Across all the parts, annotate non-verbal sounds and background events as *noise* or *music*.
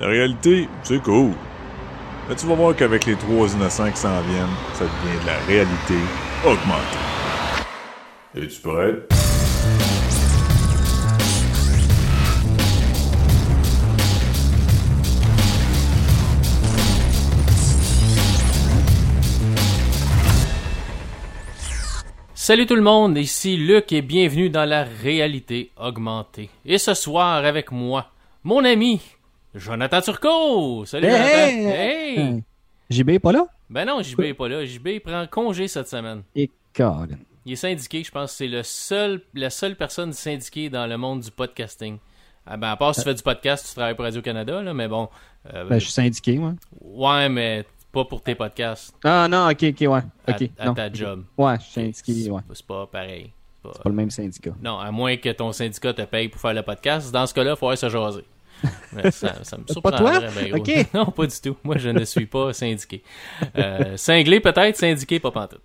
La réalité, c'est cool. Mais tu vas voir qu'avec les trois innocents qui s'en viennent, ça devient de la réalité augmentée. Es-tu prêt? Salut tout le monde, ici Luc et bienvenue dans la réalité augmentée. Et ce soir avec moi, mon ami Jonathan Turcot. Salut Hey, Jonathan. hey, Hey. JB est pas là? Ben non, JB est pas là. JB prend congé cette semaine. Et. Il est syndiqué, je pense que c'est le seul, la seule personne syndiquée dans le monde du podcasting. Ah ben, à part si tu fais du podcast, tu travailles pour Radio-Canada, là, mais bon. euh, Ben, je suis syndiqué, moi. Ouais, mais pas pour tes podcasts. Ah non, ok, ok, ouais. À, Ok, à non. ta job. Ouais, je suis syndiqué, ouais. C'est pas pareil. C'est pas- Pas le même syndicat. Non, à moins que ton syndicat te paye pour faire le podcast. Dans ce cas-là, il faut aller se jaser. *laughs* Ça, ça me Pas toi? *laughs* Non, pas du tout. Moi, je ne suis pas syndiqué. Euh, cinglé peut-être, syndiqué pas pantoute.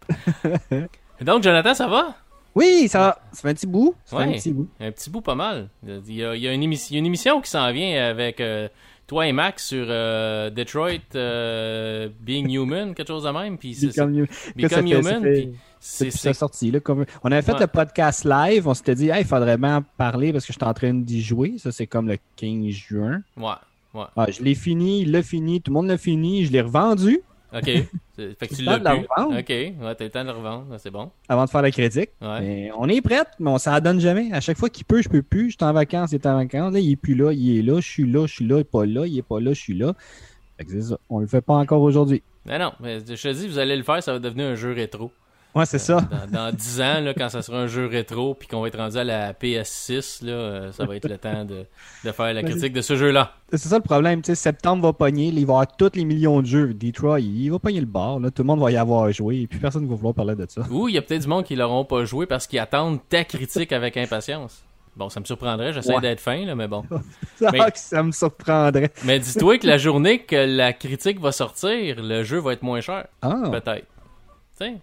*laughs* Donc, Jonathan, ça va? Oui, ça va. Ça fait un petit bout. Ça fait un petit bout. Un petit bout pas mal. Il y a, il y a une, émission, il y a une émission qui s'en vient avec euh, toi et Max sur euh, Detroit euh, Being Human, quelque chose de même. Puis c'est- Become Become Human. puis c'est- sortie, là, comme... On avait fait Ouais. le podcast live, on s'était dit, hey, il faudrait bien parler parce que j'étais en train d'y jouer. Ça, c'est comme le 15 juin. Ouais, ouais. Ah, je l'ai fini, il l'a fini, tout le monde l'a fini, je l'ai revendu OK. *laughs* Fait que tu l'as revendre. OK. Ouais, t'as le temps de le revendre. C'est bon. avant de faire la critique. Ouais. Mais on est prête, mais on s'en donne jamais. À chaque fois qu'il peut, je peux plus. Je suis en vacances, il est en vacances. Là, il est plus là, il est là, je suis là, je suis là, il est pas là, il est pas là, je suis là. Fait que c'est ça. On le fait pas encore aujourd'hui. Mais non, mais je te dis, vous allez le faire, ça va devenir un jeu rétro. Ouais, c'est ça. Dans, dans 10 ans, là, quand ça sera un jeu rétro, puis qu'on va être rendu à la PS6, là, euh, ça va être le *laughs* temps de, de faire la critique de ce jeu-là. C'est ça le problème. Tu sais, septembre va pogner, il va y avoir tous les millions de jeux. Detroit, il, il va pogner le bar. Là. Tout le monde va y avoir joué et puis personne ne va vouloir parler de ça. Ou il y a peut-être du monde qui l'auront pas joué parce qu'ils attendent ta critique avec impatience. Bon, ça me surprendrait, j'essaie Ouais. d'être fin, là, mais bon. *laughs* Ça, Mais- ça me surprendrait. Mais dis-toi que la journée que la critique va sortir, le jeu va être moins cher, Ah. peut-être.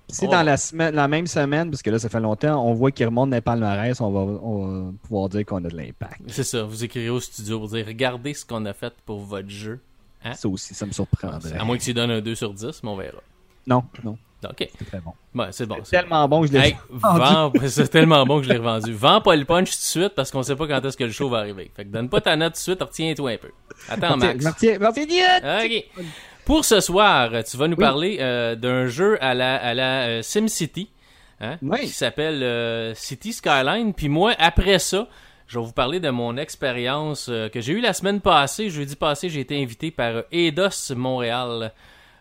Si dans la, semaine, la même semaine, parce que là, ça fait longtemps, on voit qu'il remonte dans les palmarès, on va, on va pouvoir dire qu'on a de l'impact. C'est ça, vous écrirez au studio pour dire regardez ce qu'on a fait pour votre jeu. Hein? Ça aussi, ça me surprendrait. À moins que tu donnes un 2 sur 10, mais on verra. Non, non, Ok, c'est très bon. ouais, c'est bon. C'est c'est tellement bon que je l'ai Hey, *laughs* vends, *laughs* c'est tellement bon que je l'ai revendu. Vends pas le punch tout de suite parce qu'on sait pas quand est-ce que le show va arriver. Fait que donne pas ta note tout de suite, retiens-toi un peu. Attends, Max. Dieu! Ok. Pour ce soir, tu vas nous Oui. parler euh, d'un jeu à la, à la euh, SimCity hein, Oui. qui s'appelle euh, City Skyline. Puis moi, après ça, je vais vous parler de mon expérience que j'ai eue la semaine passée. Jeudi passé, j'ai été invité par Eidos Montréal.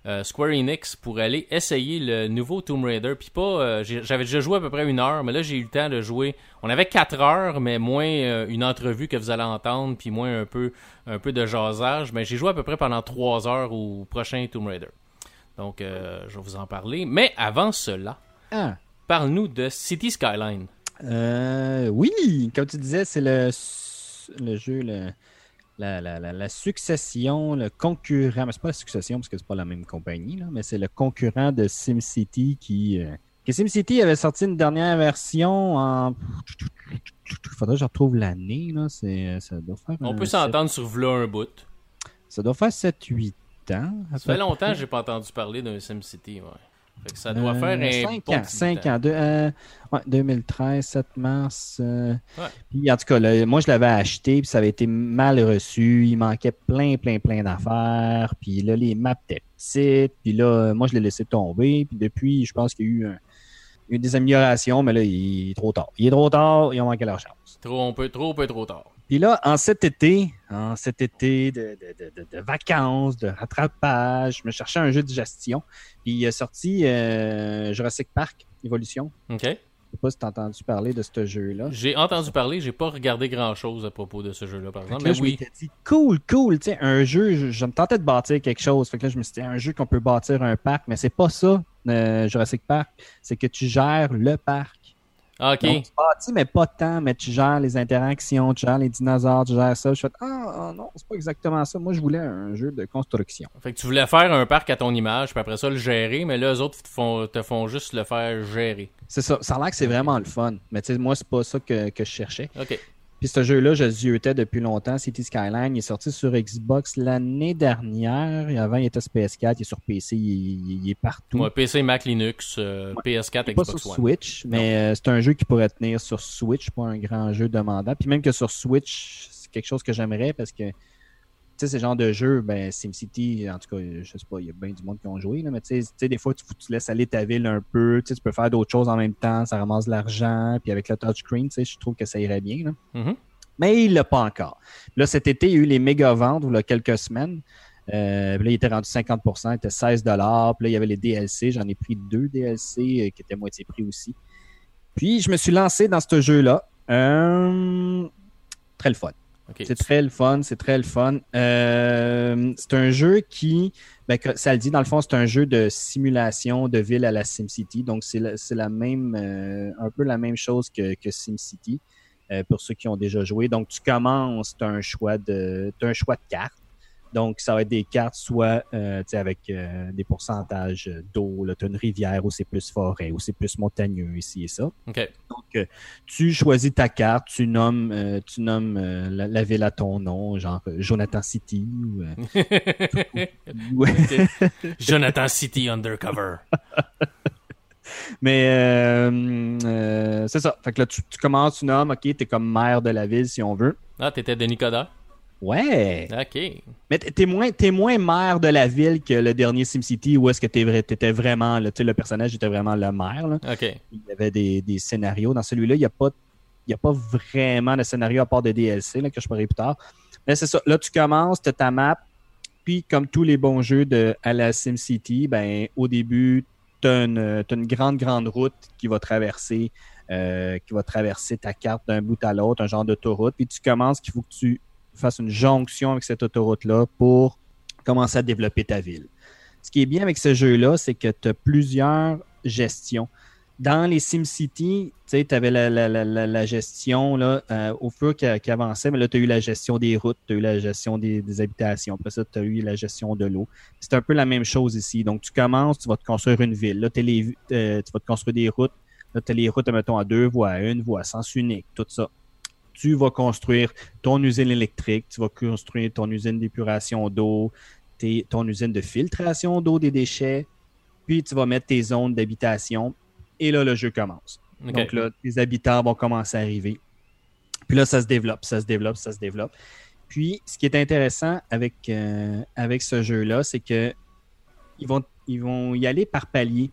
Euh, Square Enix pour aller essayer le nouveau Tomb Raider. Puis pas, euh, j'avais déjà joué à peu près une heure, mais là j'ai eu le temps de jouer. On avait quatre heures, mais moins euh, une entrevue que vous allez entendre, puis moins un peu, un peu de jasage. Mais j'ai joué à peu près pendant trois heures au prochain Tomb Raider. Donc je vais vous en parler. Mais avant cela, Ah. parle-nous de City Skyline. Euh, oui, comme tu disais, c'est le, le jeu, le, la, la, la, la succession, le concurrent. Mais c'est pas la succession parce que c'est pas la même compagnie, là, mais c'est le concurrent de SimCity qui. euh, que SimCity avait sorti une dernière version en. Faudrait que je retrouve l'année, là. C'est, ça doit faire. On un peut s'entendre sur v'là un bout. Ça doit faire 7-8 ans. Ça fait longtemps que j'ai pas entendu parler d'un SimCity. Ouais. Fait que ça doit faire un 5 bon ans. petit 5 temps. ans. Deux- euh, ouais, 2013, 7 mars. euh, Ouais. Puis en tout cas, là, moi je l'avais acheté, puis ça avait été mal reçu. Il manquait plein, plein, plein d'affaires. Puis là, les maps étaient petites. Puis là, moi je l'ai laissé tomber. Puis depuis, je pense qu'il y a eu, un- eu des améliorations, mais là, il est trop tard. Il est trop tard, ils ont manqué leur chance. Trop, un peu, trop, peu trop tard. Puis là, en cet été, en cet été de, de- de- de- vacances, de rattrapage, je me cherchais un jeu de gestion. Puis il est sorti euh, Jurassic Park Evolution. OK. Je sais pas si tu as entendu parler de ce jeu-là. J'ai entendu parler, j'ai pas regardé grand chose à propos de ce jeu-là, par exemple. là, Mais je oui. m'étais dit, cool, cool, tu sais, un jeu, je, je me tentais de bâtir quelque chose. Fait que là, je me suis dit, un jeu qu'on peut bâtir un parc, mais c'est pas ça, euh, Jurassic Park. C'est que tu gères le parc. Ah, OK. Donc, tu bâtis, mais pas tant, mais tu gères les interactions, tu gères les dinosaures, tu gères ça. Je fais, ah ah, non, c'est pas exactement ça. Moi, je voulais un jeu de construction. Fait que tu voulais faire un parc à ton image, puis après ça, le gérer, mais là, eux autres te font, te font juste le faire gérer. C'est ça. Ça a l'air que c'est vraiment le fun. Mais tu sais, moi, c'est pas ça que, que je cherchais. OK. Puis ce jeu-là, je ziotais depuis longtemps. City Skyline il est sorti sur Xbox l'année dernière. Et avant, il était sur PS4, il est sur PC, il, est partout. Ouais, PC, Mac, Linux, euh, PS4, Xbox pas sur Switch, mais euh, c'est un jeu qui pourrait tenir sur Switch, pas un grand jeu demandant. Puis même que sur Switch, c'est quelque chose que j'aimerais parce que sais, ce genre de jeu, ben, SimCity, en tout cas, je sais pas, il y a bien du monde qui ont joué, là, mais tu sais, des fois, tu, tu laisses aller ta ville un peu, tu peux faire d'autres choses en même temps, ça ramasse de l'argent, puis avec le touchscreen, tu je trouve que ça irait bien. Là. Mm-hmm. Mais il l'a pas encore. Là, cet été, il y a eu les méga ventes, il y a quelques semaines. Euh, là, il était rendu 50% il était 16 Puis là, il y avait les DLC. J'en ai pris deux DLC euh, qui étaient moitié prix aussi. Puis, je me suis lancé dans ce jeu-là. Euh, très le fun. C'est très le fun, c'est très le fun. Euh, c'est un jeu qui, ben, ça le dit, dans le fond, c'est un jeu de simulation de ville à la SimCity. Donc, c'est la, même, euh, un peu la même chose que, que SimCity euh, pour ceux qui ont déjà joué. Donc, tu commences, tu as un choix de, as un choix de cartes. Donc, ça va être des cartes soit euh, avec euh, des pourcentages d'eau. Tu as une rivière où c'est plus forêt, où c'est plus montagneux, ici et ça. OK. Donc, tu choisis ta carte, tu nommes, tu nommes la, ville à ton nom, genre Jonathan City. Ou, *laughs* Jonathan City Undercover. *laughs* Mais c'est ça. Fait que là, tu, commences, tu nommes, OK, tu es comme maire de la ville si on veut. Ah, t'étais Denis Coderre? Ouais. OK. Mais t'es moins, es moins maire de la ville que le dernier SimCity où est-ce que t'étais vraiment, le, le personnage était vraiment le maire. Là. OK. Il y avait des, des scénarios. Dans celui-là, il n'y a, pas, il a pas vraiment de scénario à part de DLC là, que je parlerai plus tard. Mais c'est ça. Là, tu commences, tu as ta map. Puis, comme tous les bons jeux de, à la SimCity, ben, au début, tu as, une grande, grande route qui va traverser. Euh, qui va traverser ta carte d'un bout à l'autre, un genre d'autoroute. Puis tu commences qu'il faut que tu fasses une jonction avec cette autoroute-là pour commencer à développer ta ville. Ce qui est bien avec ce jeu-là, c'est que tu as plusieurs gestions. Dans les SimCity, tu avais la, gestion là, euh, au fur qui, avançait, mais là, tu as eu la gestion des routes, tu as eu la gestion des, habitations. Après ça, tu as eu la gestion de l'eau. C'est un peu la même chose ici. Donc, tu commences, tu vas te construire une ville. Là, euh, tu vas te construire des routes. Là, tu as les routes, mettons, à deux voies, à une voie, sens unique, tout ça tu vas construire ton usine électrique, tu vas construire ton usine d'épuration d'eau, ton usine de filtration d'eau des déchets, puis tu vas mettre tes zones d'habitation, et là, le jeu commence. Donc là, les habitants vont commencer à arriver. Puis là, ça se développe, ça se développe, ça se développe. Puis, ce qui est intéressant avec, euh, avec ce jeu-là, c'est que ils vont, ils vont y aller par palier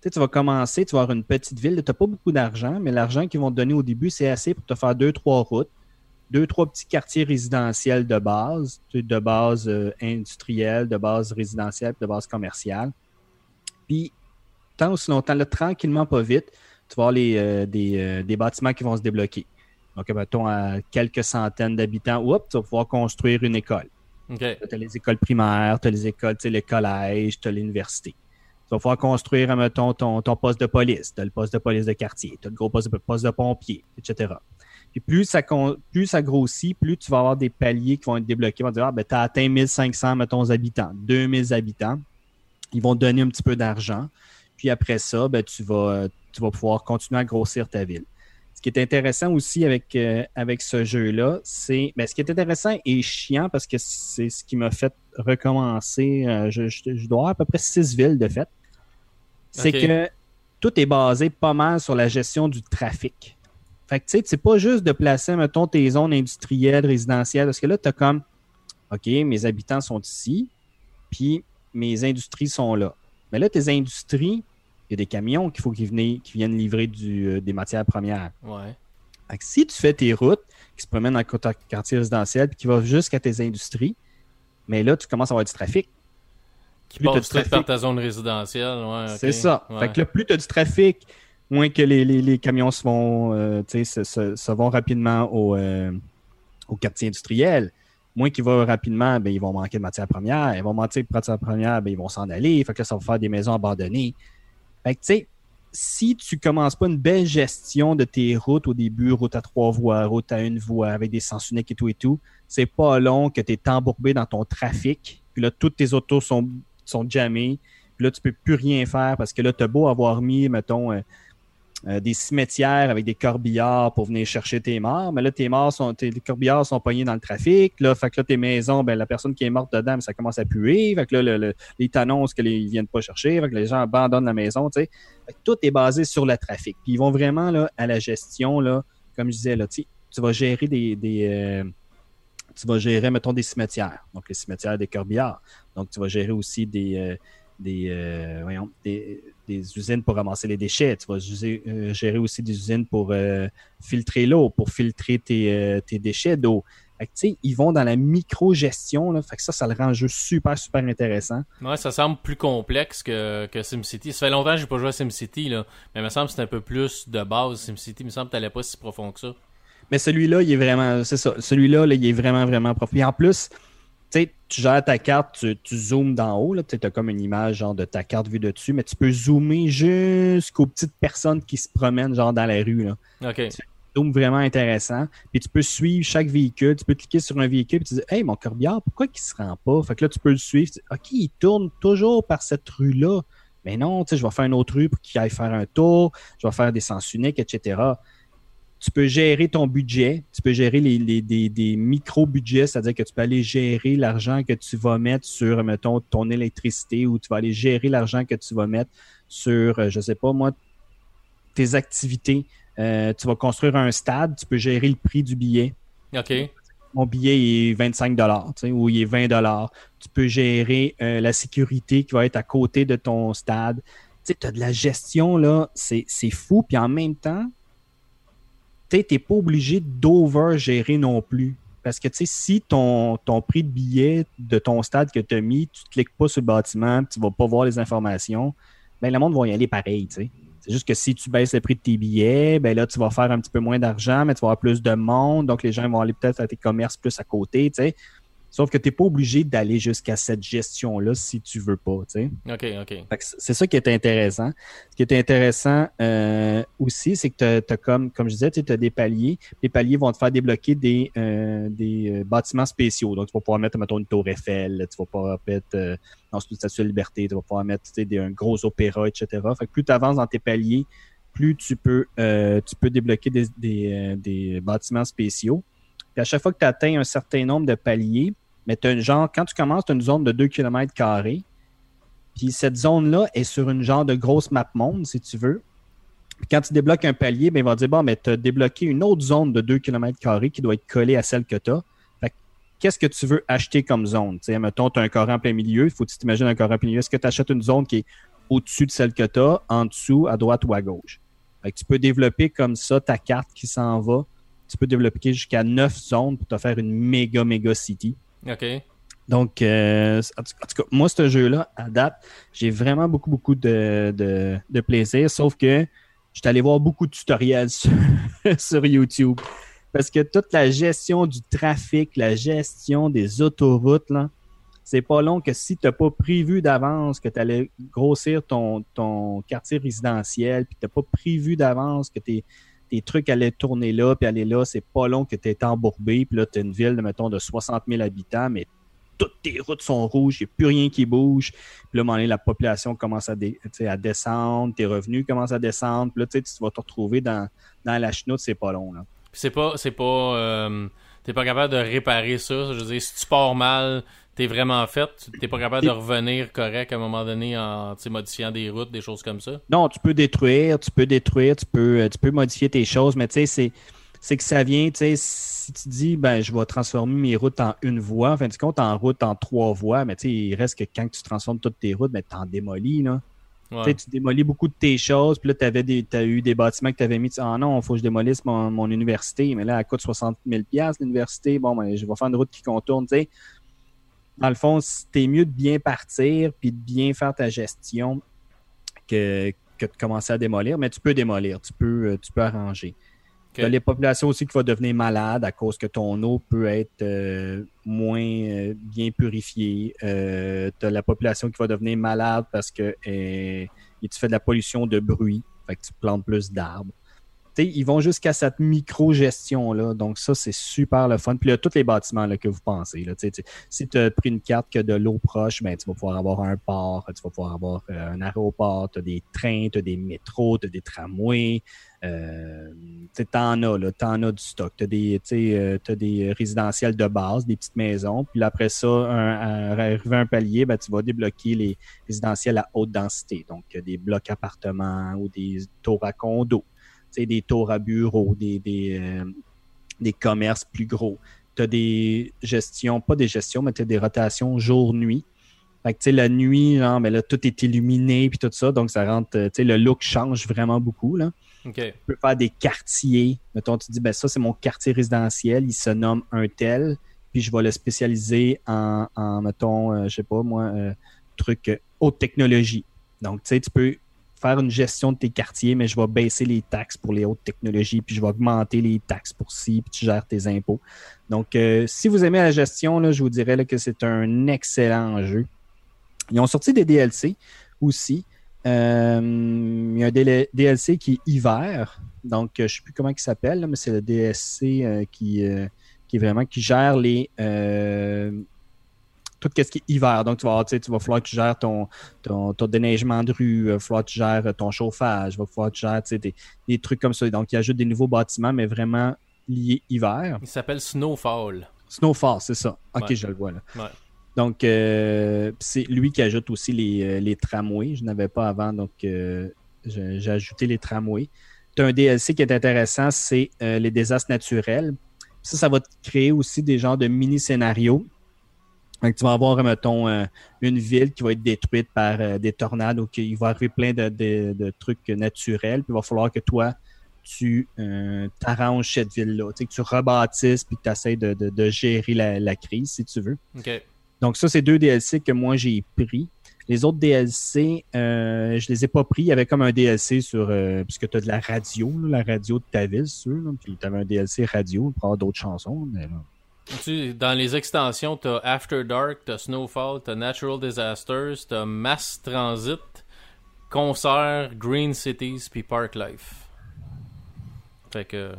tu vas commencer, tu vas avoir une petite ville, tu n'as pas beaucoup d'argent, mais l'argent qu'ils vont te donner au début, c'est assez pour te faire deux, trois routes, deux, trois petits quartiers résidentiels de base, de base euh, industrielle, de base résidentielle, de base commerciale. Puis, tant aussi longtemps, là, tranquillement, pas vite, tu vas avoir les, euh, euh, des, bâtiments qui vont se débloquer. Donc, mettons, à quelques centaines d'habitants, tu vas pouvoir construire une école. Tu as les écoles primaires, tu as les écoles, tu sais, les collèges, tu as l'université. Tu vas pouvoir construire, mettons, ton, poste de police. Tu as le poste de police de quartier, tu as le gros poste de, poste de pompier, etc. Puis plus ça, grossit, plus tu vas avoir des paliers qui vont être débloqués. Ils vont dire, ah, ben, tu as atteint 1500, mettons, habitants, 2000 habitants. Ils vont te donner un petit peu d'argent. Puis après ça, ben, tu, vas, pouvoir continuer à grossir ta ville. Ce qui est intéressant aussi avec, euh, avec ce jeu-là, c'est. Ben, ce qui est intéressant et chiant parce que c'est ce qui m'a fait recommencer. Euh, je, je, dois avoir à peu près six villes de fait c'est que tout est basé pas mal sur la gestion du trafic. Fait que tu sais, c'est pas juste de placer, mettons, tes zones industrielles, résidentielles, parce que là, tu as comme, OK, mes habitants sont ici, puis mes industries sont là. Mais là, tes industries, il y a des camions qu'il faut qu'ils viennent, viennent livrer du, euh, des matières premières. Ouais. Fait que si tu fais tes routes qui se promènent dans le quartier résidentiel puis qui vont jusqu'à tes industries, mais là, tu commences à avoir du trafic. Qui plus passe par ta zone résidentielle. Ouais, C'est ça. Fait que là, plus tu as du trafic, moins que les, les, les camions se vont, euh, se, se, se, vont rapidement au, euh, au quartier industriel. Moins qu'ils vont rapidement, ben, ils vont manquer de matières premières. Ils vont manquer de matières premières, ben, ils vont s'en aller. Fait que là, ça va faire des maisons abandonnées. Fait que, tu sais, si tu commences pas une belle gestion de tes routes au début, route à trois voies, route à une voie, avec des sens uniques et tout et tout, c'est pas long que tu es embourbé dans ton trafic. Puis là, toutes tes autos sont sont jammés. Puis là, tu peux plus rien faire parce que là, tu as beau avoir mis, mettons, euh, euh, des cimetières avec des corbillards pour venir chercher tes morts. Mais là, tes morts sont, tes corbillards sont pognés dans le trafic. Là, fait que là, tes maisons, ben, la personne qui est morte dedans, ça commence à puer. Fait que là, le, ils t'annoncent qu'ils viennent pas chercher. Fait que les gens abandonnent la maison, tu sais. tout est basé sur le trafic. Puis ils vont vraiment, là, à la gestion, là, comme je disais, là, tu vas gérer des, des euh, tu vas gérer, mettons, des cimetières. Donc, les cimetières des corbillards. Donc, tu vas gérer aussi des, euh, voyons, des, des usines pour ramasser les déchets. Tu vas euh, gérer aussi des usines pour euh, filtrer l'eau, pour filtrer tes, euh, déchets d'eau. ils vont dans la micro-gestion. Fait que ça, ça le rend un jeu super, super intéressant. Ouais, ça semble plus complexe que, que SimCity. Ça fait longtemps que j'ai pas joué à SimCity, là, mais il me semble que c'est un peu plus de base, SimCity. Il me semble que tu n'allais pas si profond que ça. Mais celui-là, il est vraiment. C'est ça. Celui-là, il est vraiment, vraiment profond. Et en plus, tu gères ta carte, tu, zoomes d'en haut, tu as comme une image genre de ta carte vue dessus, mais tu peux zoomer jusqu'aux petites personnes qui se promènent genre dans la rue. Là. OK. zoom vraiment intéressant. Puis tu peux suivre chaque véhicule. Tu peux cliquer sur un véhicule et tu dis Hey, mon corbillard, pourquoi il se rend pas? Fait que là, tu peux le suivre. OK, il tourne toujours par cette rue-là. Mais non, tu sais, je vais faire une autre rue pour qu'il aille faire un tour, je vais faire des sens uniques, etc tu peux gérer ton budget, tu peux gérer les, des, micro-budgets, c'est-à-dire que tu peux aller gérer l'argent que tu vas mettre sur, mettons, ton électricité ou tu vas aller gérer l'argent que tu vas mettre sur, euh, je sais pas moi, tes activités. Euh, tu vas construire un stade, tu peux gérer le prix du billet. OK. Mon billet est 25 ou il est 20 Tu peux gérer euh, la sécurité qui va être à côté de ton stade. Tu as de la gestion, là, c'est fou. Puis en même temps, tu n'es pas obligé d'over-gérer non plus. Parce que si ton, ton prix de billet de ton stade que tu as mis, tu ne cliques pas sur le bâtiment, tu ne vas pas voir les informations, ben, le monde va y aller pareil. C'est juste que si tu baisses le prix de tes billets, ben là, tu vas faire un petit peu moins d'argent, mais tu vas avoir plus de monde. Donc, les gens vont aller peut-être à tes commerces plus à côté. sais. Sauf que tu n'es pas obligé d'aller jusqu'à cette gestion-là si tu veux pas. OK, OK. C'est ça qui est intéressant. Ce qui est intéressant euh, aussi, c'est que tu as, comme, comme je disais, tu as des paliers. Les paliers vont te faire débloquer des, euh, des euh, bâtiments spéciaux. Donc, tu vas pouvoir mettre, mettons, une tour Eiffel, tu vas pouvoir mettre euh, dans une statue de liberté, tu vas pouvoir mettre des, un gros opéra, etc. Fait que plus tu avances dans tes paliers, plus tu peux, tu peux débloquer des, des, des bâtiments spéciaux. Puis à chaque fois que tu atteins un certain nombre de paliers, mais as genre, quand tu commences, tu as une zone de 2 km. Puis cette zone-là est sur une genre de grosse map monde, si tu veux. Puis quand tu débloques un palier, ben, il va dire Bon, mais tu as débloqué une autre zone de 2 km qui doit être collée à celle que tu as. qu'est-ce que tu veux acheter comme zone? sais, mettons, tu as un carré en plein milieu. Il faut que tu t'imagines un carré en plein milieu. Est-ce que tu achètes une zone qui est au-dessus de celle que tu as, en dessous, à droite ou à gauche? Fait tu peux développer comme ça ta carte qui s'en va tu peux développer jusqu'à 9 zones pour te faire une méga, méga city. OK. Donc, euh, en, tout, cas, moi, ce jeu-là, à date, j'ai vraiment beaucoup, beaucoup de, de, plaisir, sauf que je suis allé voir beaucoup de tutoriels *laughs* sur, YouTube. Parce que toute la gestion du trafic, la gestion des autoroutes, là, c'est pas long que si tu n'as pas prévu d'avance que tu allais grossir ton, ton quartier résidentiel, puis tu n'as pas prévu d'avance que tu tes trucs allaient tourner là, puis aller là, c'est pas long que tu es embourbé, puis là, tu as une ville, de, mettons, de 60 000 habitants, mais toutes tes routes sont rouges, il n'y a plus rien qui bouge. Puis là, donné, la population commence à, descendre, tes revenus commencent à descendre, puis là, tu vas te retrouver dans, dans la chenoute, c'est pas long. C'est pas. C'est pas. Euh, t'es pas capable de réparer ça. Je veux dire, si tu pars mal, t'es vraiment fait. T'es pas capable de revenir correct à un moment donné en modifiant des routes, des choses comme ça? Non, tu peux détruire, tu peux détruire, tu peux, euh, tu peux modifier tes choses, mais tu sais, c'est c'est que ça vient, tu sais, si tu dis, ben, je vais transformer mes routes en une voie, en fin de compte, en route en trois voies, mais tu sais, il reste que quand tu transformes toutes tes routes, ben, t'en démolis, là. Tu démolis beaucoup de tes choses, puis là, tu as eu des bâtiments que tu avais mis, ah non, il faut que je démolisse mon, mon, université, mais là, elle coûte 60 000 l'université, bon, ben, je vais faire une route qui contourne, tu sais dans le fond, c'était mieux de bien partir puis de bien faire ta gestion que, que de commencer à démolir. Mais tu peux démolir, tu peux, euh, tu peux arranger. Tu as les populations aussi qui vont devenir malades à cause que ton eau peut être euh, moins euh, bien purifiée. tu as la population qui va devenir malade parce que tu fais de la pollution de bruit. Fait que tu plantes plus d'arbres. Ils vont jusqu'à cette micro-gestion-là. Donc, ça, c'est super le fun. Puis là, tous les bâtiments là, que vous pensez. Là, si tu as pris une carte que de l'eau proche, ben, tu vas pouvoir avoir un port, tu vas pouvoir avoir euh, un aéroport, tu as des trains, tu as des métros, tu as des tramways. Euh, t'en as, t'en as du stock. T'as des, euh, as des résidentiels de base, des petites maisons. Puis après ça, un, arrivé à un palier, ben, tu vas débloquer les résidentiels à haute densité. Donc, des blocs appartements ou des tours à condos des tours à bureaux, des, des, euh, des commerces plus gros. Tu as des gestions, pas des gestions, mais tu as des rotations jour-nuit. Fait que, la nuit, genre, mais là, tout est illuminé puis tout ça, donc ça rentre, tu sais, le look change vraiment beaucoup, là. Tu peux faire des quartiers. Mettons, tu dis, ben ça, c'est mon quartier résidentiel, il se nomme un tel, puis je vais le spécialiser en, en mettons, euh, je sais pas, moi, euh, truc haute technologie. Donc, tu sais, tu peux faire une gestion de tes quartiers, mais je vais baisser les taxes pour les hautes technologies, puis je vais augmenter les taxes pour ci, puis tu gères tes impôts. Donc, euh, si vous aimez la gestion, là, je vous dirais que c'est un excellent jeu. Ils ont sorti des DLC aussi. Euh, il y a un DLC qui est hiver. Donc, je ne sais plus comment il s'appelle, mais c'est le DLC euh, qui, qui vraiment qui gère les tout ce qui est hiver. Donc, tu vas, tu vas falloir que tu gères ton, ton, déneigement de rue, il va falloir que tu gères ton chauffage, il va falloir que tu gères des, des trucs comme ça. Donc, il ajoute des nouveaux bâtiments, mais vraiment liés hiver. Il s'appelle Snowfall. Snowfall, c'est ça. Ok, je le vois là. Donc, euh, c'est lui qui ajoute aussi les, euh, les tramways. Je n'avais pas avant, donc euh, j'ai ajouté les tramways. Tu as un DLC qui est intéressant, c'est les désastres naturels. Ça, ça va te créer aussi des genres de mini-scénarios donc, tu vas avoir, mettons, euh, une ville qui va être détruite par euh, des tornades ou qu'il va arriver plein de, trucs naturels. Puis il va falloir que toi, tu euh, t'arranges cette ville-là. Tu sais, que tu rebâtisses puis que tu essaies de, gérer la, crise, si tu veux. Donc, ça, c'est deux DLC que moi, j'ai pris. Les autres DLC, je les ai pas pris. Il y avait comme un DLC sur. puisque tu as de la radio, la radio de ta ville, sûr. puis tu avais un DLC radio pour avoir d'autres chansons. Mais là, dans les extensions, t'as After Dark, t'as Snowfall, t'as Natural Disasters, t'as Mass Transit, Concert, Green Cities, puis Park Life. Fait que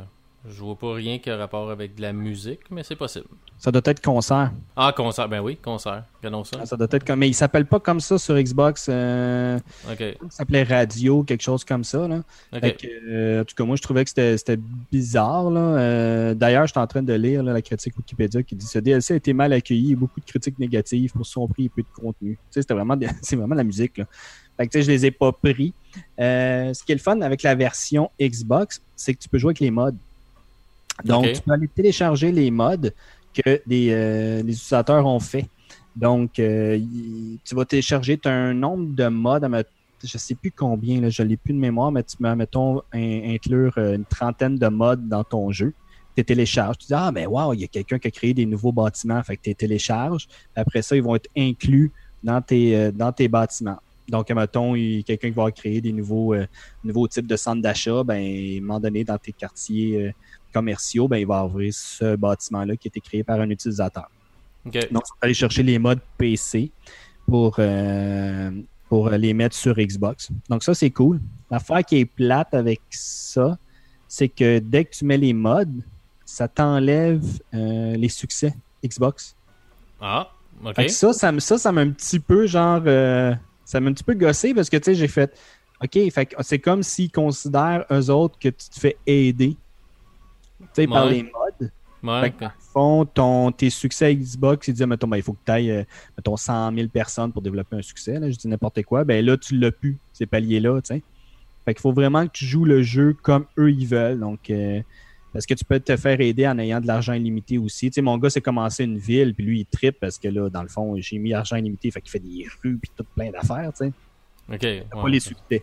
je vois pas rien qui a rapport avec de la musique, mais c'est possible. Ça doit être concert. Ah, concert, ben oui, concert. Regardons ça. Ah, ça doit être comme. Mais il s'appelle pas comme ça sur Xbox. Euh... OK. Il s'appelait Radio, quelque chose comme ça. Là. Euh, en tout cas, moi, je trouvais que c'était bizarre. Là. Euh, d'ailleurs, je suis en train de lire la critique Wikipédia qui dit ce DLC a été mal accueilli et beaucoup de critiques négatives pour son prix et peu de contenu. Tu sais, c'était vraiment, *laughs* c'est vraiment la musique. Là. Fait que, tu sais, je les ai pas pris. Euh, ce qui est le fun avec la version Xbox, c'est que tu peux jouer avec les modes. Donc, tu peux aller télécharger les modes que des, euh, les utilisateurs ont fait. Donc, euh, tu vas télécharger as un nombre de modes, je ne sais plus combien, là, je l'ai plus de mémoire, mais tu peux, mettons, inclure euh, une trentaine de modes dans ton jeu. Tu télécharges, tu dis Ah, ben wow, il y a quelqu'un qui a créé des nouveaux bâtiments, fait que tu télécharges. Après ça, ils vont être inclus dans tes, dans tes bâtiments. Donc, mettons, quelqu'un qui va créer des nouveaux, nouveaux types de centres d'achat, ben, à un moment donné, dans tes quartiers commerciaux, ben, il va ouvrir ce bâtiment-là qui a été créé par un utilisateur. Donc, tu vas aller chercher les modes PC pour, euh, pour les mettre sur Xbox. Donc, ça, c'est cool. L'affaire qui est plate avec ça, c'est que dès que tu mets les modes, ça t'enlève euh, les succès Xbox. Ah, ok. Ça, ça, ça, ça m'a un petit peu genre. Ça m'a un petit peu gossé parce que, tu sais, j'ai fait. OK, c'est comme s'ils considèrent eux autres que tu te fais aider tu sais, par les modes. Ouais, fond, ton, tes succès Xbox, ils disent, mettons, ben, il faut que tu ailles, euh, mettons, 100 000 personnes pour développer un succès. Là, je dis n'importe quoi. Ben là, tu l'as plus, ces paliers-là, tu sais. Fait qu'il faut vraiment que tu joues le jeu comme eux, ils veulent. Donc, euh, parce que tu peux te faire aider en ayant de l'argent illimité aussi? Tu sais, mon gars, c'est commencé une ville, puis lui, il tripe parce que là, dans le fond, j'ai mis argent illimité, fait qu'il fait des rues, puis tout plein d'affaires, tu sais. OK. pas les succès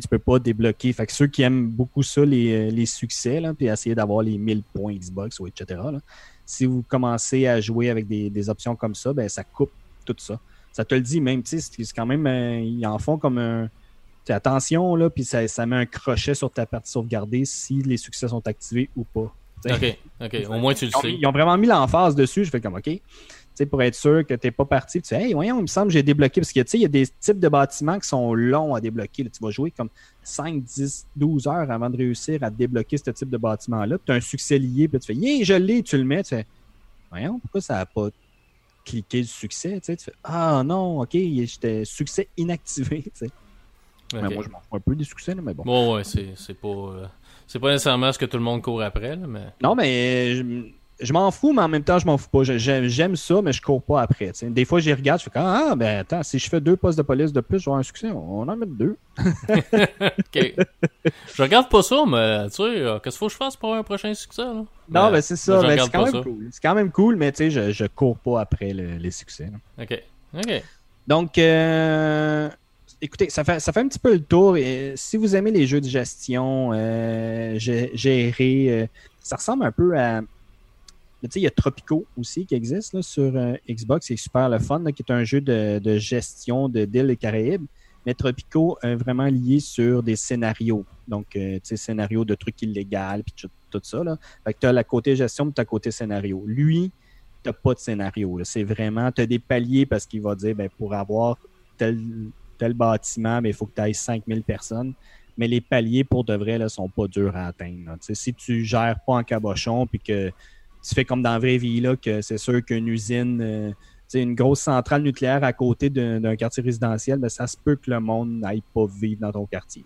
tu peux pas débloquer. Fait que ceux qui aiment beaucoup ça, les, les succès, là, puis essayer d'avoir les 1000 points Xbox ou etc., si vous commencez à jouer avec des, options comme ça, ben ça coupe tout ça. Ça te le dit même, tu sais, c'est quand même, euh, ils en font comme un. Attention, là, puis ça, ça met un crochet sur ta partie sauvegardée si les succès sont activés ou pas. OK, OK. Au moins, tu le sais. Ils ont vraiment mis l'emphase dessus. Je fais comme OK. pour être sûr que tu n'es pas parti. Tu sais, hey, voyons, il me semble que j'ai débloqué. Parce que, tu sais, il y a des types de bâtiments qui sont longs à débloquer. tu vas jouer comme 5, 10, 12 heures avant de réussir à débloquer ce type de bâtiment-là. Tu as un succès lié, puis tu fais, yeah, je l'ai, tu le mets. Tu fais, voyons, pourquoi ça n'a pas cliqué le succès? Tu fais, ah non, ok, j'étais succès inactivé. *laughs* Tu sais. moi, je m'en fous un peu des succès, mais bon. Bon, ouais, c'est pas. Euh, c'est pas nécessairement ce que tout le monde court après, là, mais. Non, mais je m'en fous, mais en même temps, je m'en fous pas. J'aime ça, mais je cours pas après. Des fois, j'y regarde, je fais comme Ah, ben attends, si je fais deux postes de police de plus, je vais avoir un succès. On en met deux. *laughs* ok. Je regarde pas ça, mais tu sais, euh, qu'est-ce qu'il faut que je fasse pour avoir un prochain succès? Là? Non, ben c'est ça. c'est quand même cool. C'est quand même cool, mais tu sais, je, je cours pas après les succès. Ok. Ok. Donc, euh, écoutez, ça fait, ça fait un petit peu le tour. Et, si vous aimez les jeux de gestion, euh, gérer, euh, ça ressemble un peu à tu sais, il y a Tropico aussi qui existe sur euh, Xbox, c'est super le fun, qui est un jeu de, gestion de d'îles et Caraïbes. Mais Tropico est vraiment lié sur des scénarios. Donc, euh, tu sais, scénarios de trucs illégaux, puis tout, ça. Là. Fait que tu as la côté gestion, puis tu as côté scénario. Lui, tu n'as pas de scénario. C'est vraiment, tu as des paliers parce qu'il va dire, ben, pour avoir tel, tel bâtiment, ben, il faut que tu ailles 5000 personnes mais les paliers pour de vrai ne sont pas durs à atteindre. Si tu gères pas en cabochon puis que tu fais comme dans la vraie vie, là, que c'est sûr qu'une usine, euh, une grosse centrale nucléaire à côté d'un quartier résidentiel, ben, ça se peut que le monde n'aille pas vivre dans ton quartier.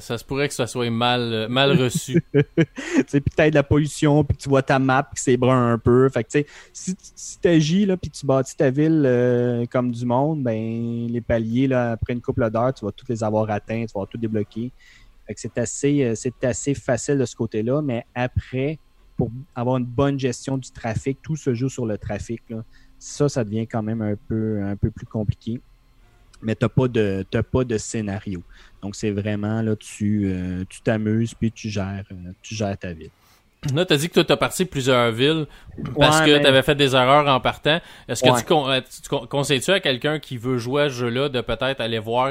Ça, se pourrait que ça soit mal, euh, mal reçu. *laughs* puis de la pollution, puis tu vois ta map, puis c'est brun un peu. Fait que, si, si tu agis, là, puis tu bâtis ta ville euh, comme du monde, ben les paliers, là, après une couple d'heures, tu vas tous les avoir atteints, tu vas tout débloquer. c'est assez, c'est assez facile de ce côté-là, mais après, pour avoir une bonne gestion du trafic, tout se joue sur le trafic. Ça, ça devient quand même un peu, un peu plus compliqué. Mais tu n'as pas, de, pas de scénario. Donc, c'est vraiment là, tu euh, t'amuses puis tu gères, euh, tu gères ta ville. Là, tu as dit que tu as parti plusieurs villes parce que tu avais fait des erreurs en partant. Est-ce que tu, euh, tu, conseilles-tu à quelqu'un qui veut jouer à ce jeu-là de peut-être aller voir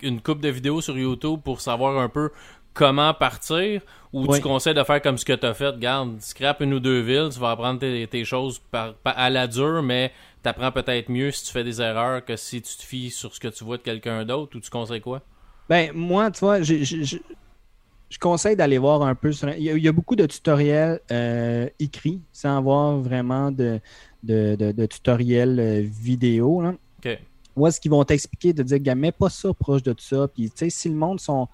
une coupe de vidéos sur YouTube pour savoir un peu comment partir ou tu conseilles de faire comme ce que tu as fait, garde, scrap une ou deux villes, tu vas apprendre tes, choses par, à la dure, mais tu apprends peut-être mieux si tu fais des erreurs que si tu te fies sur ce que tu vois de quelqu'un d'autre ou tu conseilles quoi? Ben, moi, tu vois, je conseille d'aller voir un peu. Sur... Il, y a, beaucoup de tutoriels euh, écrits sans avoir vraiment de, de, tutoriels euh, vidéo. Là. OK. Où est-ce qu'ils vont t'expliquer de dire, mets pas ça proche de ça. Puis, tu sais, si le monde sont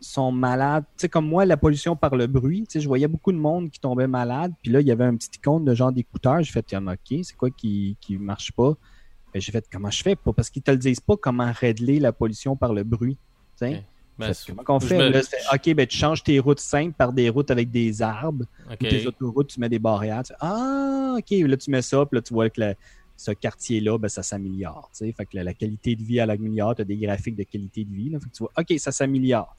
sont malades. Tu sais, comme moi, la pollution par le bruit, tu sais, je voyais beaucoup de monde qui tombait malade. Puis là, il y avait un petit icône de genre d'écouteur. J'ai fait, OK, c'est quoi qui ne marche pas? Ben, j'ai fait, comment je fais? Pas? Parce qu'ils te le disent pas comment régler la pollution par le bruit. Tu sais? Ben, comment on fait? OK, ben, tu changes tes routes simples par des routes avec des arbres. Ou tes autoroutes, tu mets des barrières. ah, OK, là, tu mets ça. Puis là, tu vois que la, ce quartier-là, ben, ça s'améliore. Fait que la, qualité de vie à l'améliore, tu as des graphiques de qualité de vie. Là, fait que tu vois, OK, ça s'améliore.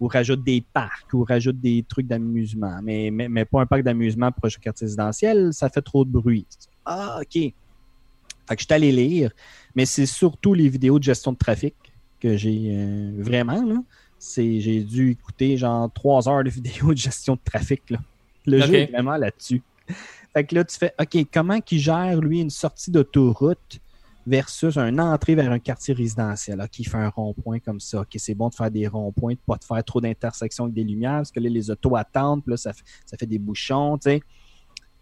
Ou rajoute des parcs, ou rajoute des trucs d'amusement. Mais, mais, pas un parc d'amusement pour un quartier résidentiel, ça fait trop de bruit. Ah, OK. Fait que je suis allé lire, mais c'est surtout les vidéos de gestion de trafic que j'ai euh, vraiment. Là. J'ai dû écouter genre trois heures de vidéos de gestion de trafic. Là. Le jeu est vraiment là-dessus. Fait que là, tu fais, OK, comment qu'il gère, lui, une sortie d'autoroute versus une entrée vers un quartier résidentiel? OK, il fait un rond-point comme ça. OK, c'est bon de faire des ronds-points, de pas de faire trop d'intersections avec des lumières, parce que là, les autos attendent, puis là, ça, fait des bouchons, tu sais.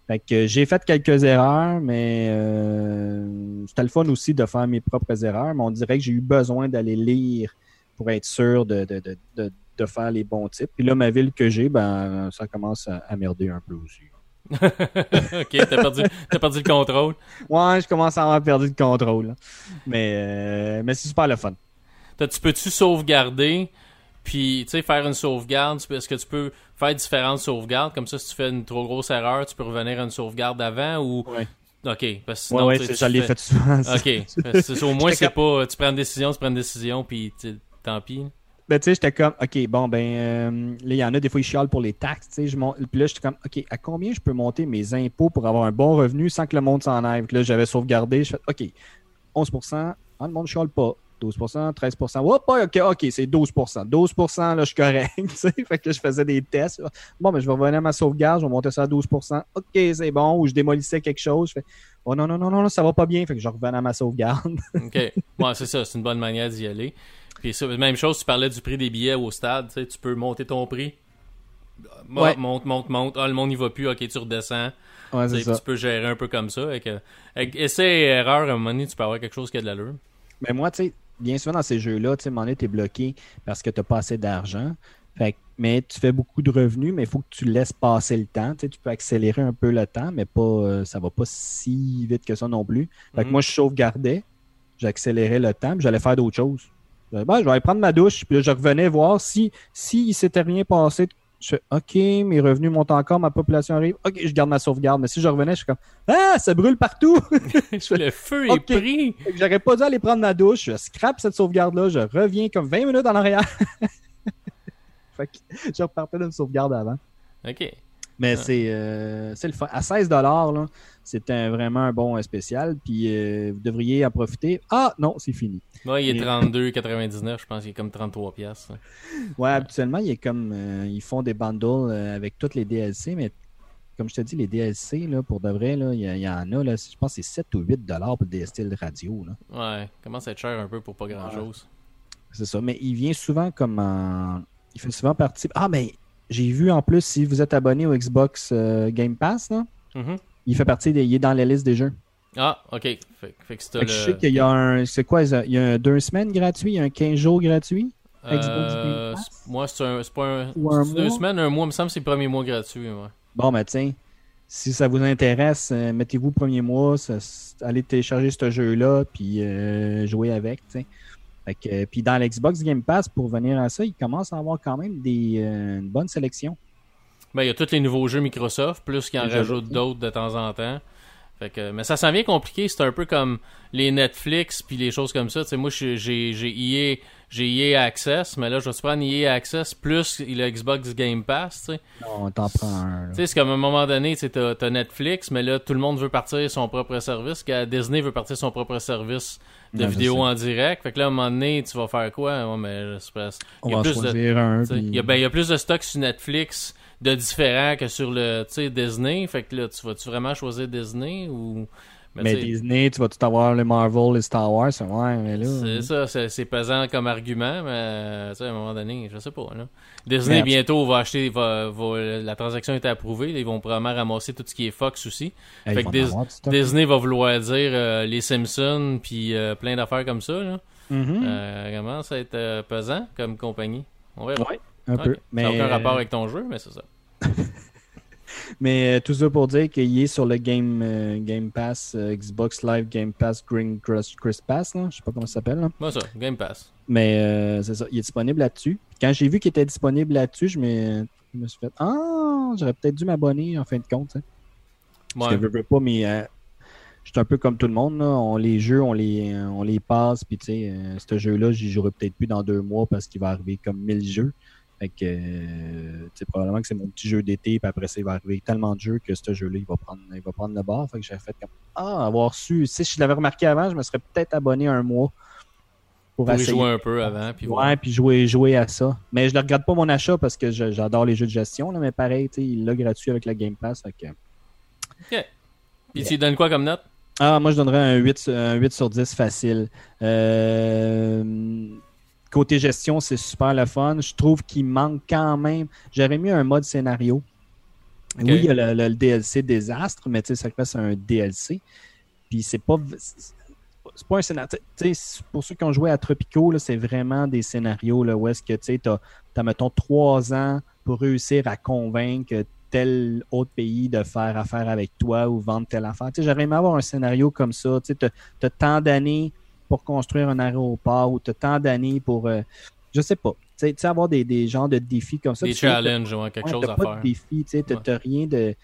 Fait que j'ai fait quelques erreurs, mais euh, c'était le fun aussi de faire mes propres erreurs, mais on dirait que j'ai eu besoin d'aller lire pour être sûr de, faire les bons types. Puis là, ma ville que j'ai, ben, ça commence à merder un peu aussi. *laughs* ok, t'as perdu, as perdu le contrôle. Ouais, je commence à avoir perdu le contrôle. Mais, euh, mais c'est super le fun. Tu peux-tu sauvegarder, puis tu sais, faire une sauvegarde? Est-ce que tu peux faire différentes sauvegardes? Comme ça, si tu fais une trop grosse erreur, tu peux revenir à une sauvegarde d'avant ou. Ouais. OK. Parce que sinon, ouais, ouais, ça l'ai fait souvent. OK. au *laughs* moins, c'est pas. Tu prends une décision, tu prends une décision, puis tant pis. Ben, tu sais, j'étais comme, OK, bon, ben, euh, là, il y en a des fois, ils chialent pour les taxes, tu sais. Puis là, j'étais comme, OK, à combien je peux monter mes impôts pour avoir un bon revenu sans que le monde s'en aille? Puis là, j'avais sauvegardé. Je fais, OK, 11% ah, le monde chiale pas. 12% 13 Hop, OK, OK, c'est 12% 12% là, je suis correct. *laughs* fait que je faisais des tests. Bon, mais je vais revenir à ma sauvegarde, je vais monter ça à 12% OK, c'est bon. Ou je démolissais quelque chose. Je fais, oh non, non, non, non, ça va pas bien. Fait que je revenais à ma sauvegarde. OK. Ouais, c'est ça. C'est une bonne manière d'y aller. Puis ça, même chose, tu parlais du prix des billets au stade. Tu peux monter ton prix. Monte, monte, monte, monte. Ah, le monde n'y va plus. OK, tu redescends. Ouais, c'est ça. Tu peux gérer un peu comme ça. Avec, avec essai et erreur, à un moment donné, tu peux avoir quelque chose qui a de l'allure. Mais moi, tu sais, bien souvent dans ces jeux-là, tu sais, à tu es bloqué parce que tu n'as pas assez d'argent. Fait, mais tu fais beaucoup de revenus, mais il faut que tu laisses passer le temps. Tu, sais, tu peux accélérer un peu le temps, mais pas, euh, ça va pas si vite que ça non plus. Fait que mhm. moi, je sauvegardais, j'accélérais le temps, puis j'allais faire d'autres choses. Je vais aller prendre ma douche, puis là, je revenais voir si, si il s'était rien passé je fais OK, mes revenus montent encore, ma population arrive. OK, je garde ma sauvegarde. Mais si je revenais, je suis comme Ah, ça brûle partout. *laughs* je le feu est pris. J'aurais pas dû aller prendre ma douche. Je scrape cette sauvegarde-là. Je reviens comme 20 minutes en arrière. *laughs* fait que je repartais d'une sauvegarde avant. OK. Mais c'est euh, le fun. À 16 là, c'était vraiment un bon spécial. Puis euh, vous devriez en profiter. Ah non, c'est fini. Ouais, il est 32,99. Je pense qu'il est comme 33 pièces. Ouais, habituellement, il est comme euh, ils font des bundles avec toutes les DLC, mais comme je te dis, les DLC, là, pour de vrai, il y, en a, là, je pense que c'est 7 ou 8 dollars pour des styles radio. Là. Ouais, commence à être cher un peu pour pas grand-chose. C'est ça, mais il vient souvent comme en... Il fait souvent partie... Ah, mais j'ai vu en plus, si vous êtes abonné au Xbox euh, Game Pass, là, mm-hmm. Il fait partie des. Il est dans la liste des jeux. Ah, ok. Fait, que le... Je sais qu'il y a un. C'est quoi Il y a un deux semaines gratuit, il y a un 15 jours gratuit? Euh, moi, c'est un, pas un. deux semaines, un mois, il me semble que c'est le premier mois gratuit. Ouais. Bon, ben tiens, si ça vous intéresse, euh, mettez-vous premier mois, allez télécharger ce jeu-là, puis euh, jouez avec. Puis dans l'Xbox Game Pass, pour venir à ça, il commence à avoir quand même des, euh, une bonne sélection. Ben, il y a tous les nouveaux jeux Microsoft, plus qu'il en rajoute d'autres de temps en temps. Fait que, mais ça s'en vient compliqué, c'est un peu comme les Netflix puis les choses comme ça. moi, j'ai EA, j'ai EA Access, mais là, je vais prendre EA Access plus le Xbox Game Pass. T'sais. Non, t'en prends un. C'est comme à un moment donné, tu as, Netflix, mais là, tout le monde veut partir son propre service. Disney veut partir son propre service de vidéo en direct. Fait que là, à un moment donné, tu vas faire quoi? mais Il y a plus de, un, il, y a, ben, il y a plus de stock sur Netflix de différents que sur le Disney. Fait que là, tu vas-tu vraiment choisir Disney ou. Mais, Disney, tu vas tout avoir les Marvel, les Star Wars, ouais, mais là. C'est hein. ça, c'est pesant comme argument, mais à un moment donné, je sais pas. Là. Disney bientôt va acheter, va, la transaction est approuvée, ils vont probablement ramasser tout ce qui est Fox aussi. fait que Disney va vouloir dire euh, les Simpsons puis euh, plein d'affaires comme ça. Là. Euh, comment ça va être pesant comme compagnie On verra. Ouais, un peu. Ça n'a aucun rapport avec ton jeu, mais c'est ça. *laughs* Mais euh, tout ça pour dire qu'il est sur le Game, euh, Game Pass, euh, Xbox Live Game Pass Green Chris, Pass, là. je sais pas comment ça s'appelle. Moi ça, Game Pass. Mais c'est ça, il est disponible là-dessus. Quand j'ai vu qu'il était disponible là-dessus, je, me suis fait Ah, j'aurais peut-être dû m'abonner en fin de compte. Parce que je veux pas, mais je suis un peu comme tout le monde. Là. On, les jeux, on les, on les passe. Puis, tu sais, ce jeu-là, j'y jouerai peut-être plus dans deux mois parce qu'il va arriver comme 1000 jeux. Fait que, euh, probablement que c'est mon petit jeu d'été, puis après ça, il va arriver tellement de jeux que ce jeu-là, il va prendre, il va prendre le bord. Fait que j'ai fait comme, ah, avoir su, si je l'avais remarqué avant, je me serais peut-être abonné un mois. Pour, pour jouer un peu avant. Puis ouais, puis jouer, jouer à ça. Mais je ne regarde pas mon achat parce que j'adore les jeux de gestion, là, mais pareil, il l'a gratuit avec la Game Pass. Fait que... Ok. Puis tu donnes quoi comme note? Ah, moi, je donnerais un 8, un 8 sur 10 facile. Euh Côté gestion, c'est super le fun. Je trouve qu'il manque quand même. J'aurais mis un mode scénario. Oui, il y a le, DLC désastre, mais ça reste un DLC. Puis c'est pas. C'est pas un scénario. Pour ceux qui ont joué à Tropico, c'est vraiment des scénarios là, où est-ce que tu as, as, mettons, trois ans pour réussir à convaincre tel autre pays de faire affaire avec toi ou vendre telle affaire. J'aurais aimé avoir un scénario comme ça. Tu as tant d'années pour construire un aéroport ou tu as tant d'années pour. Euh, je sais pas. Tu sais, avoir des, des genres de défis comme ça. Des challenges, ou quelque chose à pas De défis, tu n'as rien de.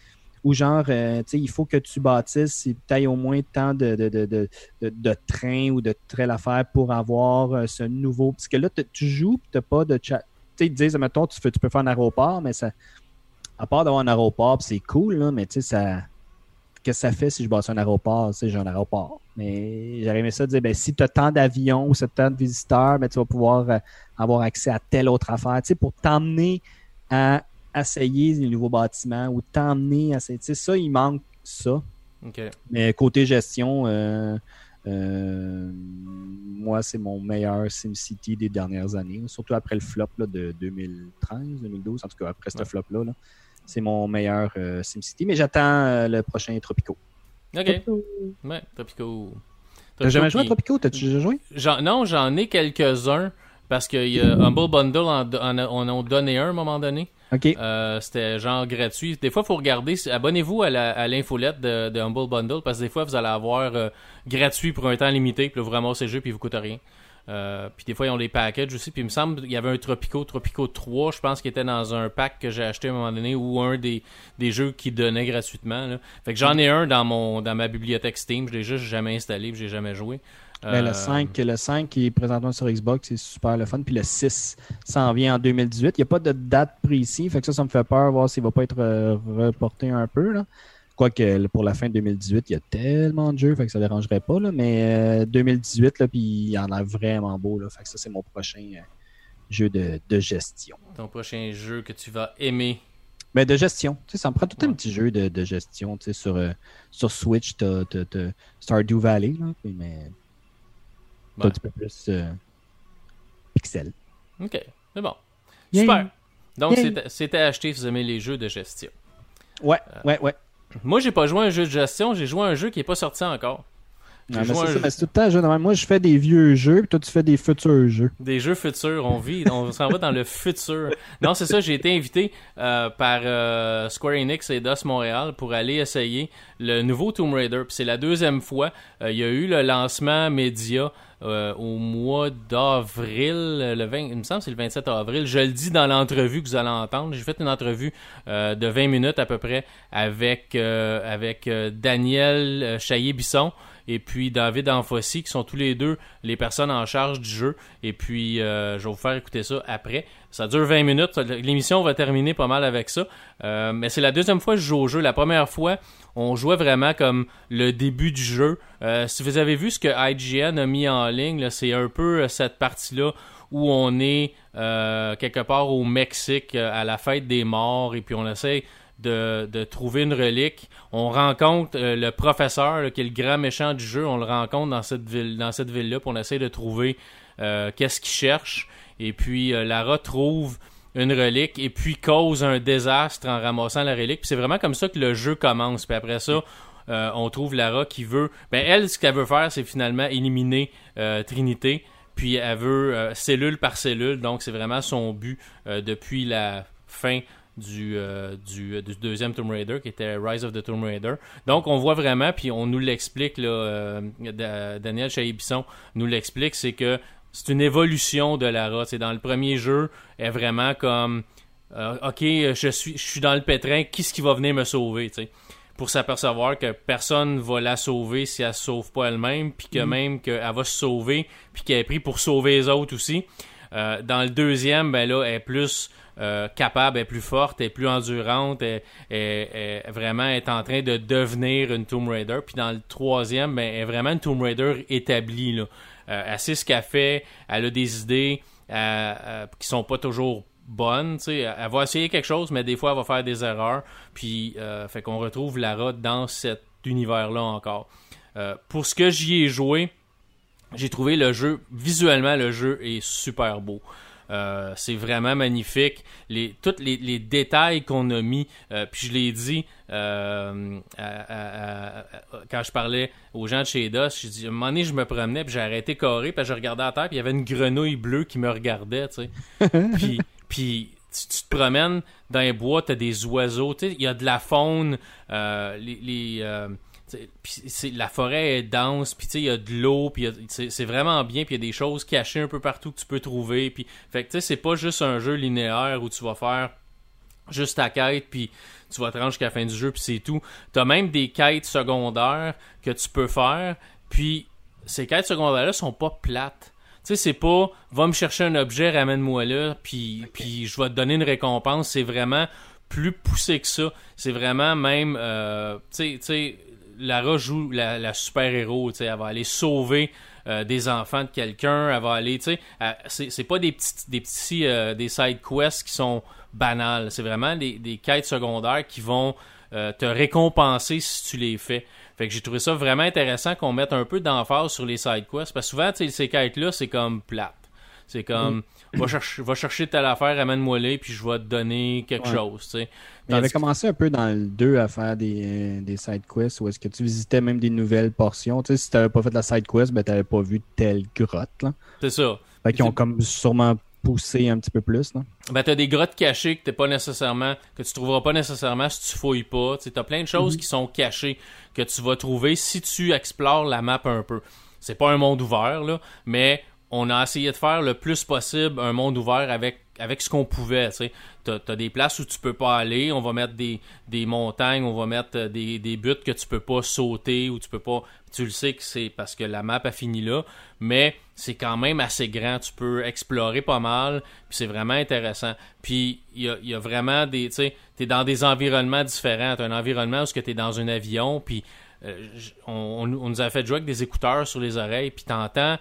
Ou genre, euh, tu sais, il faut que tu bâtisses, tu ailles au moins tant de, de, de, de, trains ou de trails à faire pour avoir euh, ce nouveau. Parce que là, tu joues tu n'as pas de chat. Tu sais, ils disent, mettons, tu, tu peux faire un aéroport, mais ça. À part d'avoir un aéroport, c'est cool, là, mais tu sais, ça que ça fait si je bâtis un aéroport. Tu sais, j'ai un aéroport. Mais j'aurais aimé ça dire, ben, si tu as tant d'avions ou tant de visiteurs, ben, tu vas pouvoir euh, avoir accès à telle autre affaire. Tu sais, pour t'emmener à essayer les nouveaux bâtiments ou t'emmener à... Tu sais, ça, il manque ça. Mais côté gestion, euh, euh, moi, c'est mon meilleur SimCity des dernières années, surtout après le flop là, de 2013, 2012, en tout cas après ce flop-là. là. C'est mon meilleur euh, SimCity, mais j'attends euh, le prochain Tropico. OK. Ouais, Tropico. T'as jamais joué à Tropico, Tropico? T'as-tu déjà joué? Non, j'en ai quelques-uns parce que y a Humble Bundle en, en, a- on en a donné un à un moment donné. OK. Euh, C'était genre gratuit. Des fois, il faut regarder. Abonnez-vous à la- à l'infolette de, de Humble Bundle parce que des fois, vous allez avoir euh, gratuit pour un temps limité. Puis là, vous ramassez le jeu puis il vous coûte rien. Euh, puis des fois, ils ont des packages aussi. Puis il me semble qu'il y avait un Tropico, Tropico 3, je pense, qui était dans un pack que j'ai acheté à un moment donné ou un des, des jeux qui donnait gratuitement. là. Fait que j'en ai un dans mon dans ma bibliothèque Steam. Je l'ai juste jamais installé puis j'ai jamais joué. Ben, Euh, le, 5, le 5 qui est présentement sur Xbox, c'est super le fun. Puis le 6 s'en vient en 2018. Il n'y a pas de date précise. Fait que ça, ça me fait peur, voir s'il va pas être euh, reporté un peu. Là. Quoique pour la fin de 2018, il y a tellement de jeux, fait que ça ne dérangerait pas. Là. Mais euh, 2018, là, puis il y en a vraiment beau. Là. Fait que ça, c'est mon prochain euh, jeu de, de gestion. Ton prochain jeu que tu vas aimer? Mais de gestion. Tu sais, ça me prend tout un petit jeu de, de gestion. Sur, euh, sur Switch, tu as, Stardew Valley, là, mais un petit peu plus euh, pixel. Ok, c'est bon. Yay. Super. Donc, c'était- acheté si vous aimez les jeux de gestion. Ouais, Euh, ouais, ouais. Moi, j'ai pas joué à un jeu de gestion, j'ai joué à un jeu qui est pas sorti encore. J'ai Non, mais joué c'est à un ça, jeu- mais c'est tout le temps un jeu de même. Moi, je fais des vieux jeux, puis toi, tu fais des futurs jeux. Des jeux futurs, on vit, on s'en va dans le futur. Non, c'est ça, j'ai été invité euh, par euh, Square Enix et DOS Montréal pour aller essayer le nouveau Tomb Raider. Puis c'est la deuxième fois. Euh, il y a eu le lancement média euh, au mois d'avril, le 20, il me semble que c'est le 27 avril. Je le dis dans l'entrevue que vous allez entendre. J'ai fait une entrevue euh, de 20 minutes à peu près avec, euh, avec Daniel Chaillé-Bisson et puis David Anfossi, qui sont tous les deux les personnes en charge du jeu. Et puis, euh, je vais vous faire écouter ça après. Ça dure 20 minutes. L'émission va terminer pas mal avec ça. Euh, mais c'est la deuxième fois que je joue au jeu. La première fois, on jouait vraiment comme le début du jeu. Euh, si vous avez vu ce que IGN a mis en ligne, c'est un peu cette partie-là où on est quelque part au Mexique à la fête des morts et puis on essaie de, trouver une relique. On rencontre euh, le professeur, qui est le grand méchant du jeu. On le rencontre dans cette ville-là, puis on essaie de trouver euh, qu'est-ce qu'il cherche. Et puis euh, Lara trouve une relique et puis cause un désastre en ramassant la relique. Puis c'est vraiment comme ça que le jeu commence. Puis après ça, on trouve Lara qui veut. Ben elle, ce qu'elle veut faire, c'est finalement éliminer Trinité. Puis elle veut cellule par cellule. Donc c'est vraiment son but depuis la fin du, euh, du, du deuxième Tomb Raider qui était Rise of the Tomb Raider. Donc on voit vraiment, puis on nous l'explique, là, euh, Da- Daniel Chaillé-Bisson nous l'explique, c'est que c'est une évolution de Lara. C'est dans le premier jeu, elle est vraiment comme euh, OK, je suis, je suis dans le pétrin, qui ce qui va venir me sauver, tu sais? Pour s'apercevoir que personne va la sauver si elle se sauve pas elle-même, puis que même qu'elle va se sauver, puis qu'elle est prise pour sauver les autres aussi. Euh, dans le deuxième, ben là, elle est plus euh, capable, est plus forte, est plus endurante, elle- elle- vraiment est en train de devenir une Tomb Raider. Puis dans le troisième, ben, est vraiment une Tomb Raider établie. Là. Euh, elle sait ce qu'elle fait, elle a des idées euh, euh, qui sont pas toujours bonnes. tu sais. Elle va essayer quelque chose, mais des fois, elle va faire des erreurs. Puis, fait qu'on retrouve Lara dans cet univers-là encore. Pour ce que j'y ai joué, j'ai trouvé le jeu, visuellement, le jeu est super beau. Euh, c'est vraiment magnifique. Les, tous les, les détails qu'on a mis, euh, puis je l'ai dit euh, à- à- à- quand je parlais aux gens de chez DOS, j'ai dit, à un moment donné, je me promenais, puis j'ai arrêté carré, puis je regardais à terre, puis il y avait une grenouille bleue qui me regardait, tu sais. *laughs* puis, puis tu, tu te promènes dans les bois, t'as des oiseaux, tu sais, il y a de la faune, euh, les... c'est la forêt est dense puis il y a de l'eau puis c'est vraiment bien puis il y a des choses cachées un peu partout que tu peux trouver puis fait que tu sais c'est pas juste un jeu linéaire où tu vas faire juste ta quête puis tu vas te rendre jusqu'à la fin du jeu puis c'est tout. T'as même des quêtes secondaires que tu peux faire puis ces quêtes secondaires là sont pas plates. Tu sais c'est pas va me chercher un objet ramène-moi là puis puis je vais te donner une récompense. C'est vraiment plus poussé que ça. C'est vraiment même euh, tu sais Lara joue la, super-héros, tu sais, elle va aller sauver euh, des enfants de quelqu'un, elle va aller, tu sais, c'est pas des petits, des petits, euh, des side quests qui sont banales, c'est vraiment des, des, quêtes secondaires qui vont te récompenser si tu les fais. Fait que j'ai trouvé ça vraiment intéressant qu'on mette un peu d'emphase sur les side quests, parce que souvent, tu sais, ces quêtes-là, c'est comme plate. C'est comme, va, chercher, va chercher telle affaire, amène-moi les, puis je vais te donner quelque chose. Tu sais. avait commencé un peu dans le 2 à faire des, des side quests où est-ce que tu visitais même des nouvelles portions. Tu sais, si t'avais pas fait la side quest, ben t'avais pas vu telle grotte. C'est ça. Fait qu'ils ont comme sûrement poussé un petit peu plus. Là. Ben t'as des grottes cachées que t'es pas nécessairement, que tu trouveras pas nécessairement si tu fouilles pas. Tu as plein de choses mhm. qui sont cachées que tu vas trouver si tu explores la map un peu. C'est pas un monde ouvert, là, mais on a essayé de faire le plus possible un monde ouvert avec, avec ce qu'on pouvait. Tu as, des places où tu peux pas aller, on va mettre des, des montagnes, on va mettre euh, des, des buts que tu peux pas sauter ou tu peux pas. Tu le sais que c'est parce que la map a fini là, mais c'est quand même assez grand. Tu peux explorer pas mal, puis c'est vraiment intéressant. Puis il y a, y a, vraiment des. Tu es dans des environnements différents. Tu un environnement où tu es dans un avion, puis euh, on, on, nous a fait jouer avec des écouteurs sur les oreilles, puis t'entends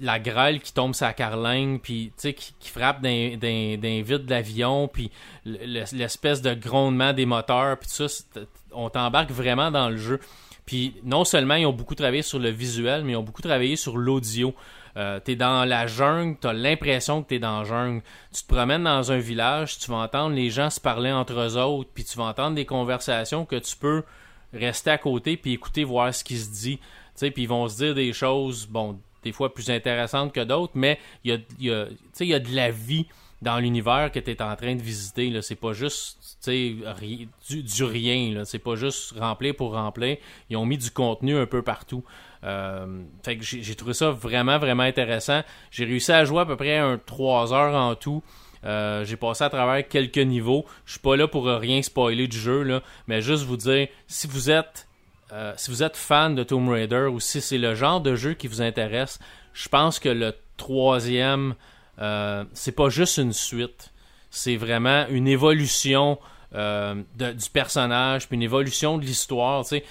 la grêle qui tombe sa carlingue, puis qui, frappe d'un vide de l'avion, puis l'espèce de grondement des moteurs, puis tout ça, on t'embarque vraiment dans le jeu. Puis non seulement ils ont beaucoup travaillé sur le visuel, mais ils ont beaucoup travaillé sur l'audio. Euh, t'es dans la jungle, t'as l'impression que t'es dans la jungle. Tu te promènes dans un village, tu vas entendre les gens se parler entre eux autres, puis tu vas entendre des conversations que tu peux rester à côté puis écouter voir ce qui se dit. Puis ils vont se dire des choses, bon, des fois plus intéressantes que d'autres, mais il y a, y, a, de la vie dans l'univers que tu es en train de visiter. C'est pas juste du, du, rien. C'est pas juste remplir pour remplir. Ils ont mis du contenu un peu partout. Euh, fait que j'ai trouvé ça vraiment, vraiment intéressant. J'ai réussi à jouer à peu près un 3 heures en tout. Euh, j'ai passé à travers quelques niveaux. Je suis pas là pour rien spoiler du jeu, là, mais juste vous dire, si vous êtes euh, si vous êtes fan de Tomb Raider ou si c'est le genre de jeu qui vous intéresse, je pense que le troisième, euh, c'est pas juste une suite. C'est vraiment une évolution euh, du personnage, puis une évolution de l'histoire. Tu sais,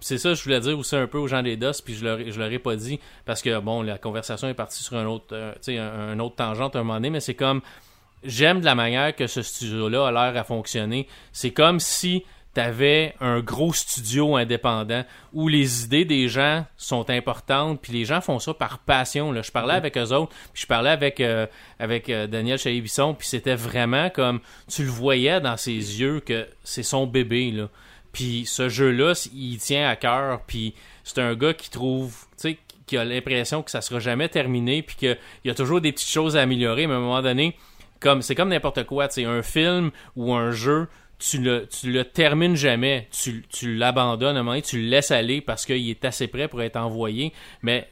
c'est ça je voulais dire aussi un peu aux gens des DOS, puis je leur, leur ai pas dit, parce que bon, la conversation est partie sur un autre, un, un, autre tangente à un moment donné, mais c'est comme, j'aime de la manière que ce studio-là a l'air à fonctionner. C'est comme si t'avais un gros studio indépendant où les idées des gens sont importantes, puis les gens font ça par passion. Là. Je parlais avec eux autres, puis je parlais avec, euh, avec euh, Daniel Chaillé-Bisson, puis c'était vraiment comme, tu le voyais dans ses yeux que c'est son bébé. Là. Puis ce jeu-là, il tient à cœur, puis c'est un gars qui trouve, tu sais, qui a l'impression que ça sera jamais terminé, puis qu'il y a toujours des petites choses à améliorer, mais à un moment donné, comme c'est comme n'importe quoi, tu un film ou un jeu, tu le, tu le termines jamais, tu, tu l'abandonnes à un moment donné, tu le laisses aller parce qu'il est assez prêt pour être envoyé. Mais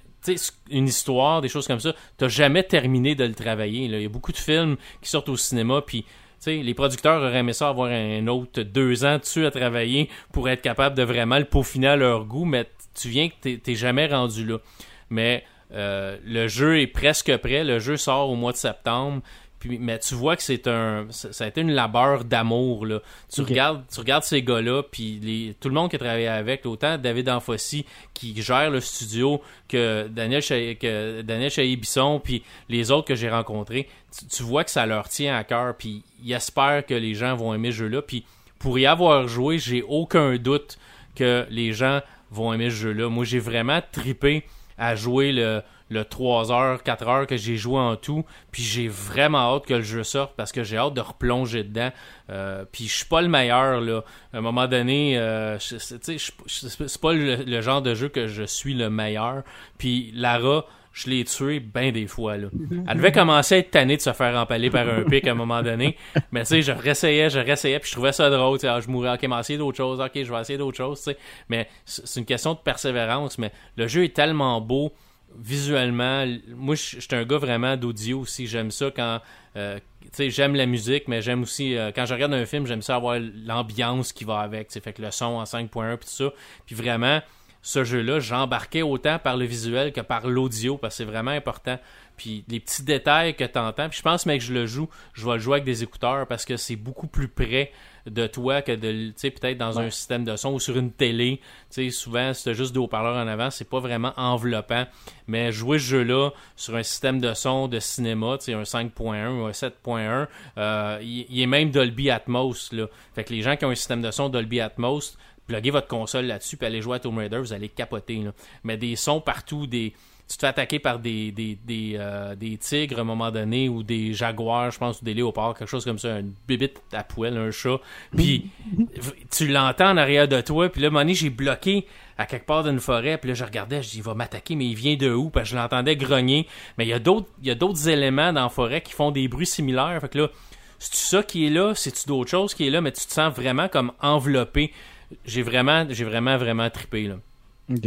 une histoire, des choses comme ça, t'as jamais terminé de le travailler. Il y a beaucoup de films qui sortent au cinéma, puis les producteurs auraient aimé ça avoir un autre deux ans dessus à travailler pour être capable de vraiment le peaufiner à leur goût, mais tu viens que t'es jamais rendu là. Mais euh, le jeu est presque prêt, le jeu sort au mois de septembre mais tu vois que c'est un, ça a été une labeur d'amour là. Tu regardes, tu regardes ces gars-là, puis tout le monde qui a travaillé avec, autant David Anfossi qui gère le studio que Daniel que Daniel Chaillé-Bisson, puis les autres que j'ai rencontrés, tu, vois que ça leur tient à cœur, puis ils espèrent que les gens vont aimer ce jeu-là, puis pour y avoir joué, j'ai aucun doute que les gens vont aimer ce jeu-là. Moi, j'ai vraiment tripé à jouer le le 3 heures, 4 heures que j'ai joué en tout. Puis j'ai vraiment hâte que le jeu sorte parce que j'ai hâte de replonger dedans. Euh, puis je suis pas le meilleur là. À un moment donné, euh, c'est pas le, genre de jeu que je suis le meilleur. Puis Lara, je l'ai tué bien des fois là. Elle devait commencer à être tannée de se faire empaler par un pic à un moment donné. *laughs* Mais tu sais, je réessayais, je réessayais, puis je trouvais ça drôle. Ah, je mourrais, ok, mais essayer d'autres choses, ok, je vais essayer d'autres choses. Mais c'est une question de persévérance. Mais le jeu est tellement beau visuellement, moi, je suis un gars vraiment d'audio aussi. J'aime ça quand. Euh, tu sais, j'aime la musique, mais j'aime aussi. Euh, quand je regarde un film, j'aime ça avoir l'ambiance qui va avec. Fait que le son en 5.1 puis tout ça. Puis vraiment, ce jeu-là, j'embarquais autant par le visuel que par l'audio, parce que c'est vraiment important. Puis les petits détails que tu entends. Puis je pense, mec, que je le joue, je vais le jouer avec des écouteurs parce que c'est beaucoup plus près de toi que de, tu sais, peut-être dans un système de son ou sur une télé. Tu sais, souvent, si juste des haut-parleurs en avant, c'est pas vraiment enveloppant. Mais jouer ce jeu-là sur un système de son de cinéma, tu sais, un 5.1 ou un 7.1, euh, il, est même Dolby Atmos, là. Fait que les gens qui ont un système de son Dolby Atmos, pluguez votre console là-dessus puis allez jouer à Tomb Raider, vous allez capoter, là. Mais des sons partout, des tu te fais attaquer par des, des, des, euh, des, tigres à un moment donné ou des jaguars, je pense, ou des léopards, quelque chose comme ça, un bébite à poêle, un chat. Puis tu l'entends en arrière de toi, puis là, un j'ai bloqué à quelque part d'une forêt, puis là, je regardais, je dis, il va m'attaquer, mais il vient de où? Parce que je l'entendais grogner. Mais il y a d'autres, éléments dans la forêt qui font des bruits similaires. Fait que là, c'est-tu ça qui est là? C'est-tu d'autres choses qui est là? Mais tu te sens vraiment comme enveloppé. J'ai vraiment, j'ai vraiment, vraiment trippé, là.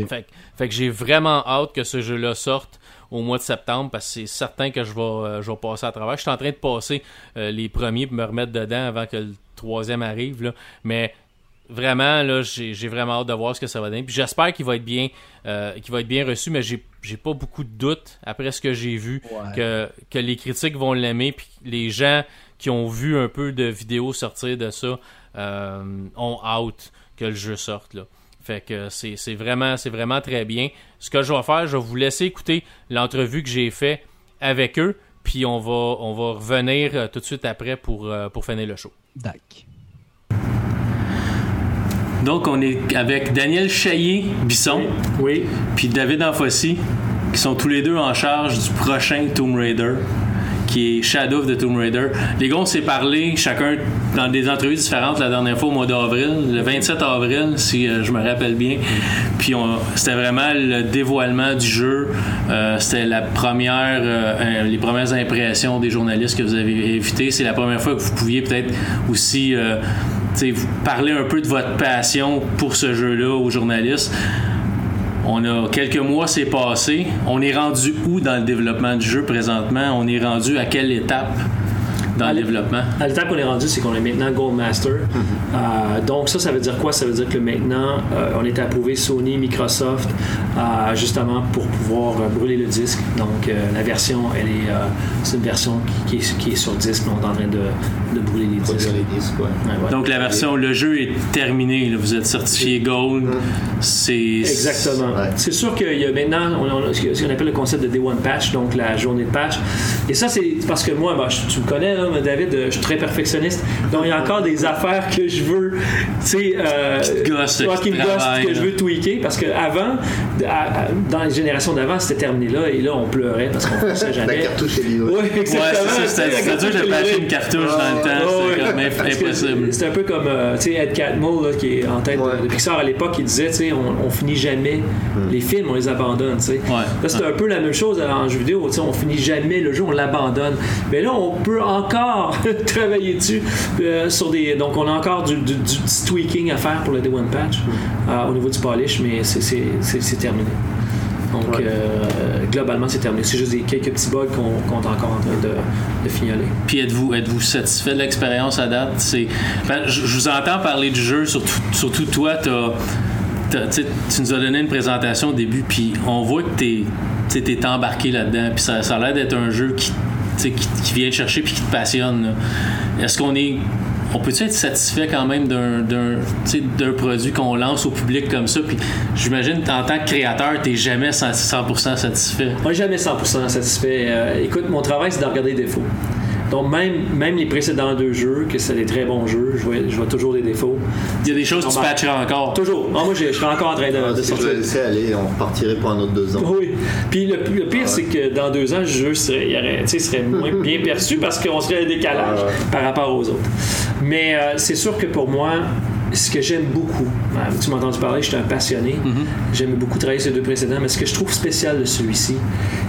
Fait, que j'ai vraiment hâte que ce jeu-là sorte au mois de septembre parce que c'est certain que je vais, euh, je vais passer à travers. Je suis en train de passer euh, les premiers pour me remettre dedans avant que le troisième arrive. Là. Mais vraiment, là, j'ai, vraiment hâte de voir ce que ça va donner. Puis j'espère qu'il va être bien, euh, qu'il va être bien reçu, mais j'ai, pas beaucoup de doutes après ce que j'ai vu que, que les critiques vont l'aimer. Puis les gens qui ont vu un peu de vidéos sortir de ça ont hâte que le jeu sorte. Là. Fait que c'est vraiment, c'est vraiment très bien. Ce que je vais faire, je vais vous laisser écouter l'entrevue que j'ai fait avec eux, puis on va, on va revenir euh, tout de suite après pour, euh, pour finir le show. D'accord. Donc, on est avec Daniel Chaillé-Bisson, oui. puis David Anfossi, qui sont tous les deux en charge du prochain Tomb Raider qui est Shadow of the Tomb Raider. Les gars, on s'est parlé chacun dans des entrevues différentes la dernière fois au mois d'avril, le 27 avril, si euh, je me rappelle bien. Puis c'était vraiment le dévoilement du jeu. Euh, c'était la première, euh, les premières impressions des journalistes que vous avez invités. C'est la première fois que vous pouviez peut-être aussi parler un peu de votre passion pour ce jeu-là aux journalistes. On a quelques mois, c'est passé. On est rendu où dans le développement du jeu présentement? On est rendu à quelle étape? Dans le développement? À l'étape qu'on est rendu, c'est qu'on est maintenant Gold Master. Mm-hmm. Euh, donc ça, ça veut dire quoi? Ça veut dire que maintenant, euh, on est approuvé Sony, Microsoft, euh, justement pour pouvoir brûler le disque. Donc la version, elle est, c'est une version qui, est, qui, est, sur disque. On est en train de, de brûler les disques. Donc la version, le jeu est terminé. Vous êtes certifié Gold. Mm-hmm. C'est exactement. C'est sûr qu'il y a maintenant on, ce qu'on appelle le concept de Day One Patch, donc la journée de patch. Et ça, c'est parce que moi, bah, tu me connais, David, euh, je suis très perfectionniste. Donc, il y a encore des affaires que je veux, tu sais, euh, qui me gossent, que je veux tweaker. Parce qu'avant, dans les générations d'avant, c'était terminé là. Et là, on pleurait parce qu'on ne *laughs* jamais. La cartouche est livrée. Oui, exactement. Ouais, c'était dur de passer une cartouche dans le temps. c'est impossible. C'est un peu comme, euh, tu sais, Ed Catmull, qui est en tête de Pixar à l'époque, il disait, tu sais, on, on, finit jamais hmm. les films, on les abandonne, tu sais. Là, c'est un peu la même chose en jeu vidéo, tu sais, on finit jamais le jeu, on l'abandonne. Mais là, on peut encore *laughs* travailler dessus. Euh, sur des, donc, on a encore du, tweaking à faire pour le Day One Patch euh, au niveau du polish, mais c'est terminé. Donc, euh, globalement, c'est terminé. C'est juste des, quelques petits bugs qu'on est encore en train de, de fignoler. Puis, êtes-vous êtes -vous satisfait de l'expérience à date? Ben, je, vous entends parler du jeu, surtout, surtout toi, tu nous as donné une présentation au début, puis on voit que tu es, embarqué là-dedans, puis ça, ça a l'air d'être un jeu qui qui, vient te chercher puis qui te passionne. Est-ce qu'on est on peut être satisfait quand même d'un produit qu'on lance au public comme ça? Puis j'imagine en tant que créateur, tu n'es jamais 100% satisfait. Moi, jamais 100% satisfait. Euh, écoute, mon travail, c'est de regarder les défauts. Donc, même, même les précédents deux jeux, que c'est des très bons jeux, je vois, je vois toujours des défauts. Il y a des choses que tu patcheras encore. Toujours. moi, je, serais encore en train de, de sortir. Je laisser aller, on repartirait pour un autre deux ans. Oui. Puis le, pire, ah c'est que dans deux ans, le jeu serait, il aurait, serait moins *laughs* bien perçu parce qu'on serait un décalage par rapport aux autres. Mais euh, c'est sûr que pour moi, ce que j'aime beaucoup, tu m'as entendu parler, je suis un passionné, mm-hmm. j'aime beaucoup travailler ces deux précédents, mais ce que je trouve spécial de celui-ci,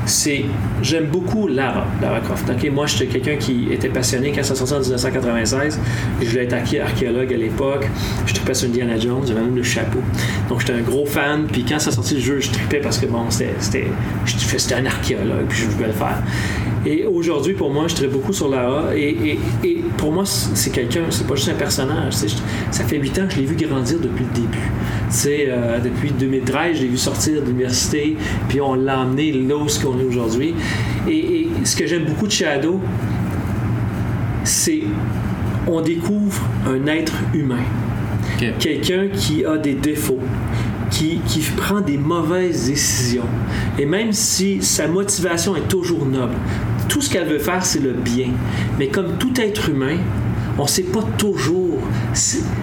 c'est j'aime beaucoup Lara, Lara Croft. Moi, j'étais quelqu'un qui était passionné quand ça sorti en 1996. Je voulais être archéologue à l'époque. Je tripais sur Indiana Jones, j'avais même le chapeau. Donc, j'étais un gros fan. Puis quand ça sorti le jeu, je tripais parce que bon, c'était un archéologue, puis je voulais le faire. Et aujourd'hui, pour moi, je tripe beaucoup sur Lara. Et, et, pour moi, c'est quelqu'un, c'est pas juste un personnage. Ça fait huit ans que je l'ai vu grandir depuis le début. C'est euh, depuis 2013, je l'ai vu sortir de l'université, puis on l'a emmené là où ce qu'on est aujourd'hui. Et, et ce que j'aime beaucoup de Shadow, c'est on découvre un être humain. Quelqu'un qui a des défauts, qui, qui prend des mauvaises décisions. Et même si sa motivation est toujours noble, tout ce qu'elle veut faire, c'est le bien. Mais comme tout être humain, on ne sait pas toujours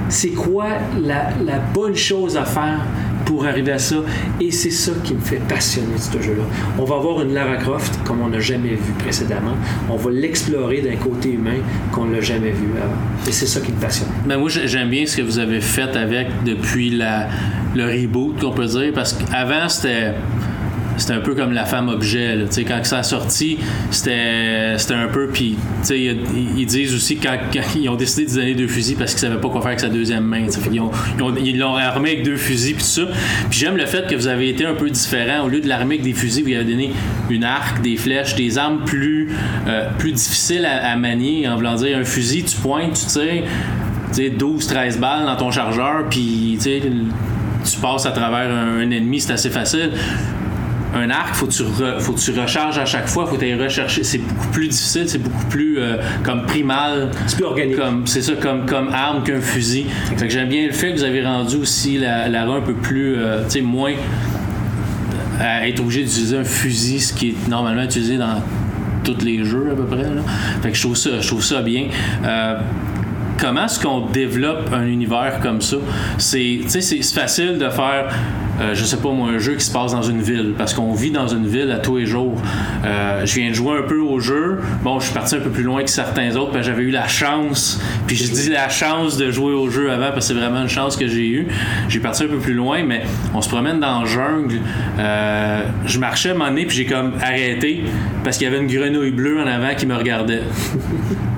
c'est quoi la, la bonne chose à faire pour arriver à ça. Et c'est ça qui me fait passionner ce jeu-là. On va avoir une Lara Croft comme on n'a jamais vu précédemment. On va l'explorer d'un côté humain qu'on l'a jamais vu avant. Et c'est ça qui me passionne. Ben moi, j'ai- j'aime bien ce que vous avez fait avec depuis le reboot, qu'on peut dire, parce qu'avant, c'était. C'était un peu comme la femme objet. Quand ça a sorti, c'était un peu. Puis, ils, disent aussi quand, ils ont décidé de donner deux fusils parce qu'ils savaient pas quoi faire avec sa deuxième main. ils ont- Ils l'ont armé avec deux fusils, puis ça. Puis j'aime le fait que vous avez été un peu différent. Au lieu de l'armer avec des fusils, vous avez donné une arc, des flèches, des armes plus, euh, plus difficiles à, manier. En voulant dire, un fusil, tu pointes, tu tires tu sais, 12-13 balles dans ton chargeur, puis tu passes à travers un ennemi, c'est assez facile. Un arc, faut que tu, re- faut que tu recharges à chaque fois, faut que tu rechercher. C'est beaucoup plus difficile, c'est beaucoup plus euh, comme primal. C'est plus organique. Comme, c'est ça, comme, comme arme qu'un fusil. Fait que j'aime bien le fait que vous avez rendu aussi la, la un peu plus, euh, tu sais, moins à être obligé d'utiliser un fusil, ce qui est normalement utilisé dans tous les jeux à peu près. Là. Fait que je trouve ça, je trouve ça bien. Euh, comment est-ce qu'on développe un univers comme ça? C'est c'est facile de faire, euh, je sais pas moi, un jeu qui se passe dans une ville, parce qu'on vit dans une ville à tous les jours. Euh, je viens de jouer un peu au jeu. Bon, je suis parti un peu plus loin que certains autres, parce que j'avais eu la chance, puis je dis la chance de jouer au jeu avant, parce que c'est vraiment une chance que j'ai eue. J'ai parti un peu plus loin, mais on se promène dans la jungle. Euh, je marchais à un moment donné, puis j'ai comme arrêté, parce qu'il y avait une grenouille bleue en avant qui me regardait. *laughs*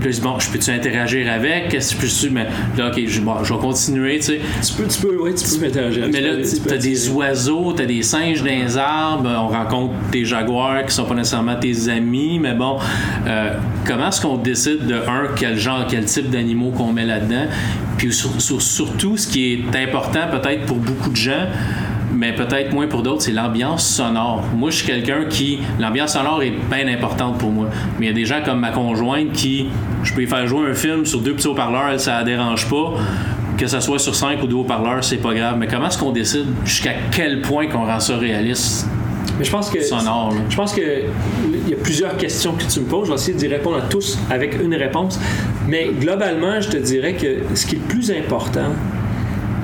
Puis je dis, bon, je peux-tu interagir avec? Qu'est-ce que je peux Mais là, ok, je, bon, je vais continuer, tu sais. Tu peux, tu peux, ouais, tu peux m'interagir. Mais là, tu peux t'as des oiseaux, t'as des singes dans les arbres, on rencontre des jaguars qui sont pas nécessairement tes amis, mais bon, euh, comment est-ce qu'on décide de un, quel genre, quel type d'animaux qu'on met là-dedans? Puis sur- sur- surtout, ce qui est important peut-être pour beaucoup de gens, mais peut-être moins pour d'autres, c'est l'ambiance sonore. Moi, je suis quelqu'un qui. L'ambiance sonore est bien importante pour moi. Mais il y a des gens comme ma conjointe qui. Je peux y faire jouer un film sur deux petits haut-parleurs, ça la dérange pas. Que ce soit sur cinq ou deux haut-parleurs, c'est pas grave. Mais comment est-ce qu'on décide jusqu'à quel point qu'on rend ça réaliste? Mais je pense que. sonore? Je pense que il y a plusieurs questions que tu me poses. Je vais essayer d'y répondre à tous avec une réponse. Mais globalement, je te dirais que ce qui est le plus important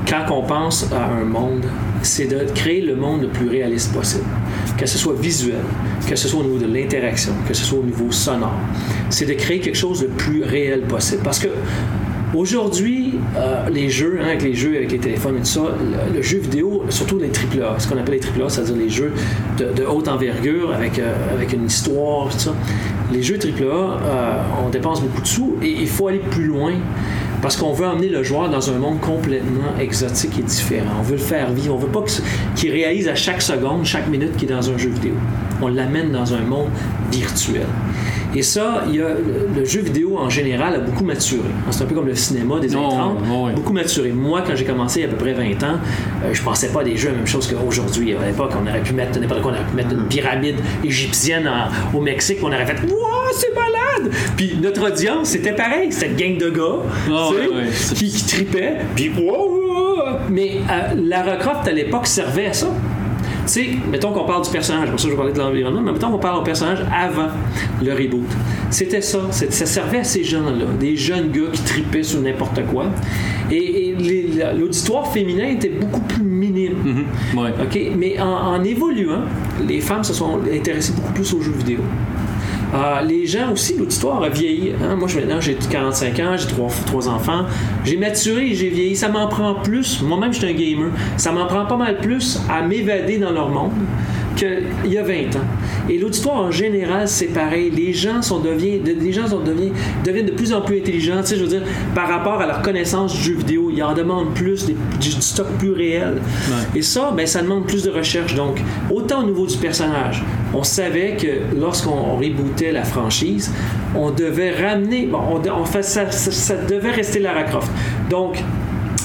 quand on pense à un monde, c'est de créer le monde le plus réaliste possible. Que ce soit visuel, que ce soit au niveau de l'interaction, que ce soit au niveau sonore. C'est de créer quelque chose de plus réel possible. Parce que Aujourd'hui, euh, les jeux, hein, avec les jeux, avec les téléphones et tout ça, le, jeu vidéo, surtout les AAA, ce qu'on appelle les AAA, c'est-à-dire les jeux de, haute envergure avec, euh, avec une histoire, tout ça. Les jeux AAA, euh, on dépense beaucoup de sous et il faut aller plus loin parce qu'on veut emmener le joueur dans un monde complètement exotique et différent. On veut le faire vivre. On veut pas qu'il réalise à chaque seconde, chaque minute qu'il est dans un jeu vidéo. On l'amène dans un monde virtuel. Et ça, il y a, le- jeu vidéo en général a beaucoup maturé. C'est un peu comme le cinéma des années Oh, 30. oh, oui. Beaucoup maturé. Moi, quand j'ai commencé il y a à peu près 20 ans, euh, je pensais pas à des jeux la même chose qu'aujourd'hui. À l'époque, on aurait pu mettre n'importe quoi, on aurait pu mettre une pyramide égyptienne en- au Mexique, on aurait fait Wow, c'est malade! Puis notre audience, c'était pareil. C'était une gang de gars Oh, qui, qui tripaient. Puis wow, wow. Mais euh, Lara Croft, à l'époque, servait à ça. Tu sais, mettons qu'on parle du personnage, pour ça je vais parler de l'environnement, mais mettons qu'on parle au personnage avant le reboot. C'était ça, ça servait à ces gens-là, des jeunes gars qui tripaient sur n'importe quoi. Et, l'auditoire féminin était beaucoup plus minime. Mhm. Ouais. OK? Mais en, en évoluant, les femmes se sont intéressées beaucoup plus aux jeux vidéo. Euh, les gens aussi, l'auditoire a vieilli. hein. Moi, maintenant, j'ai 45 ans, j'ai trois, enfants. J'ai maturé j'ai vieilli. Ça m'en prend plus. Moi-même, je suis un gamer. Ça m'en prend pas mal plus à m'évader dans leur monde qu'il y a 20 ans. Et l'auditoire en général, c'est pareil. Les gens sont deviennent, de- les gens sont deviennent, deviennent de plus en plus intelligents. Tu sais, je veux dire, par rapport à leur connaissance du jeu vidéo, ils en demandent plus, des- du, du stock plus réel. Et ça, ben, ça demande plus de recherche. Donc, autant au niveau du personnage, on savait que lorsqu'on on rebootait la franchise, on devait ramener, bon, on, on fait, ça, ça, ça devait rester Lara Croft. Donc,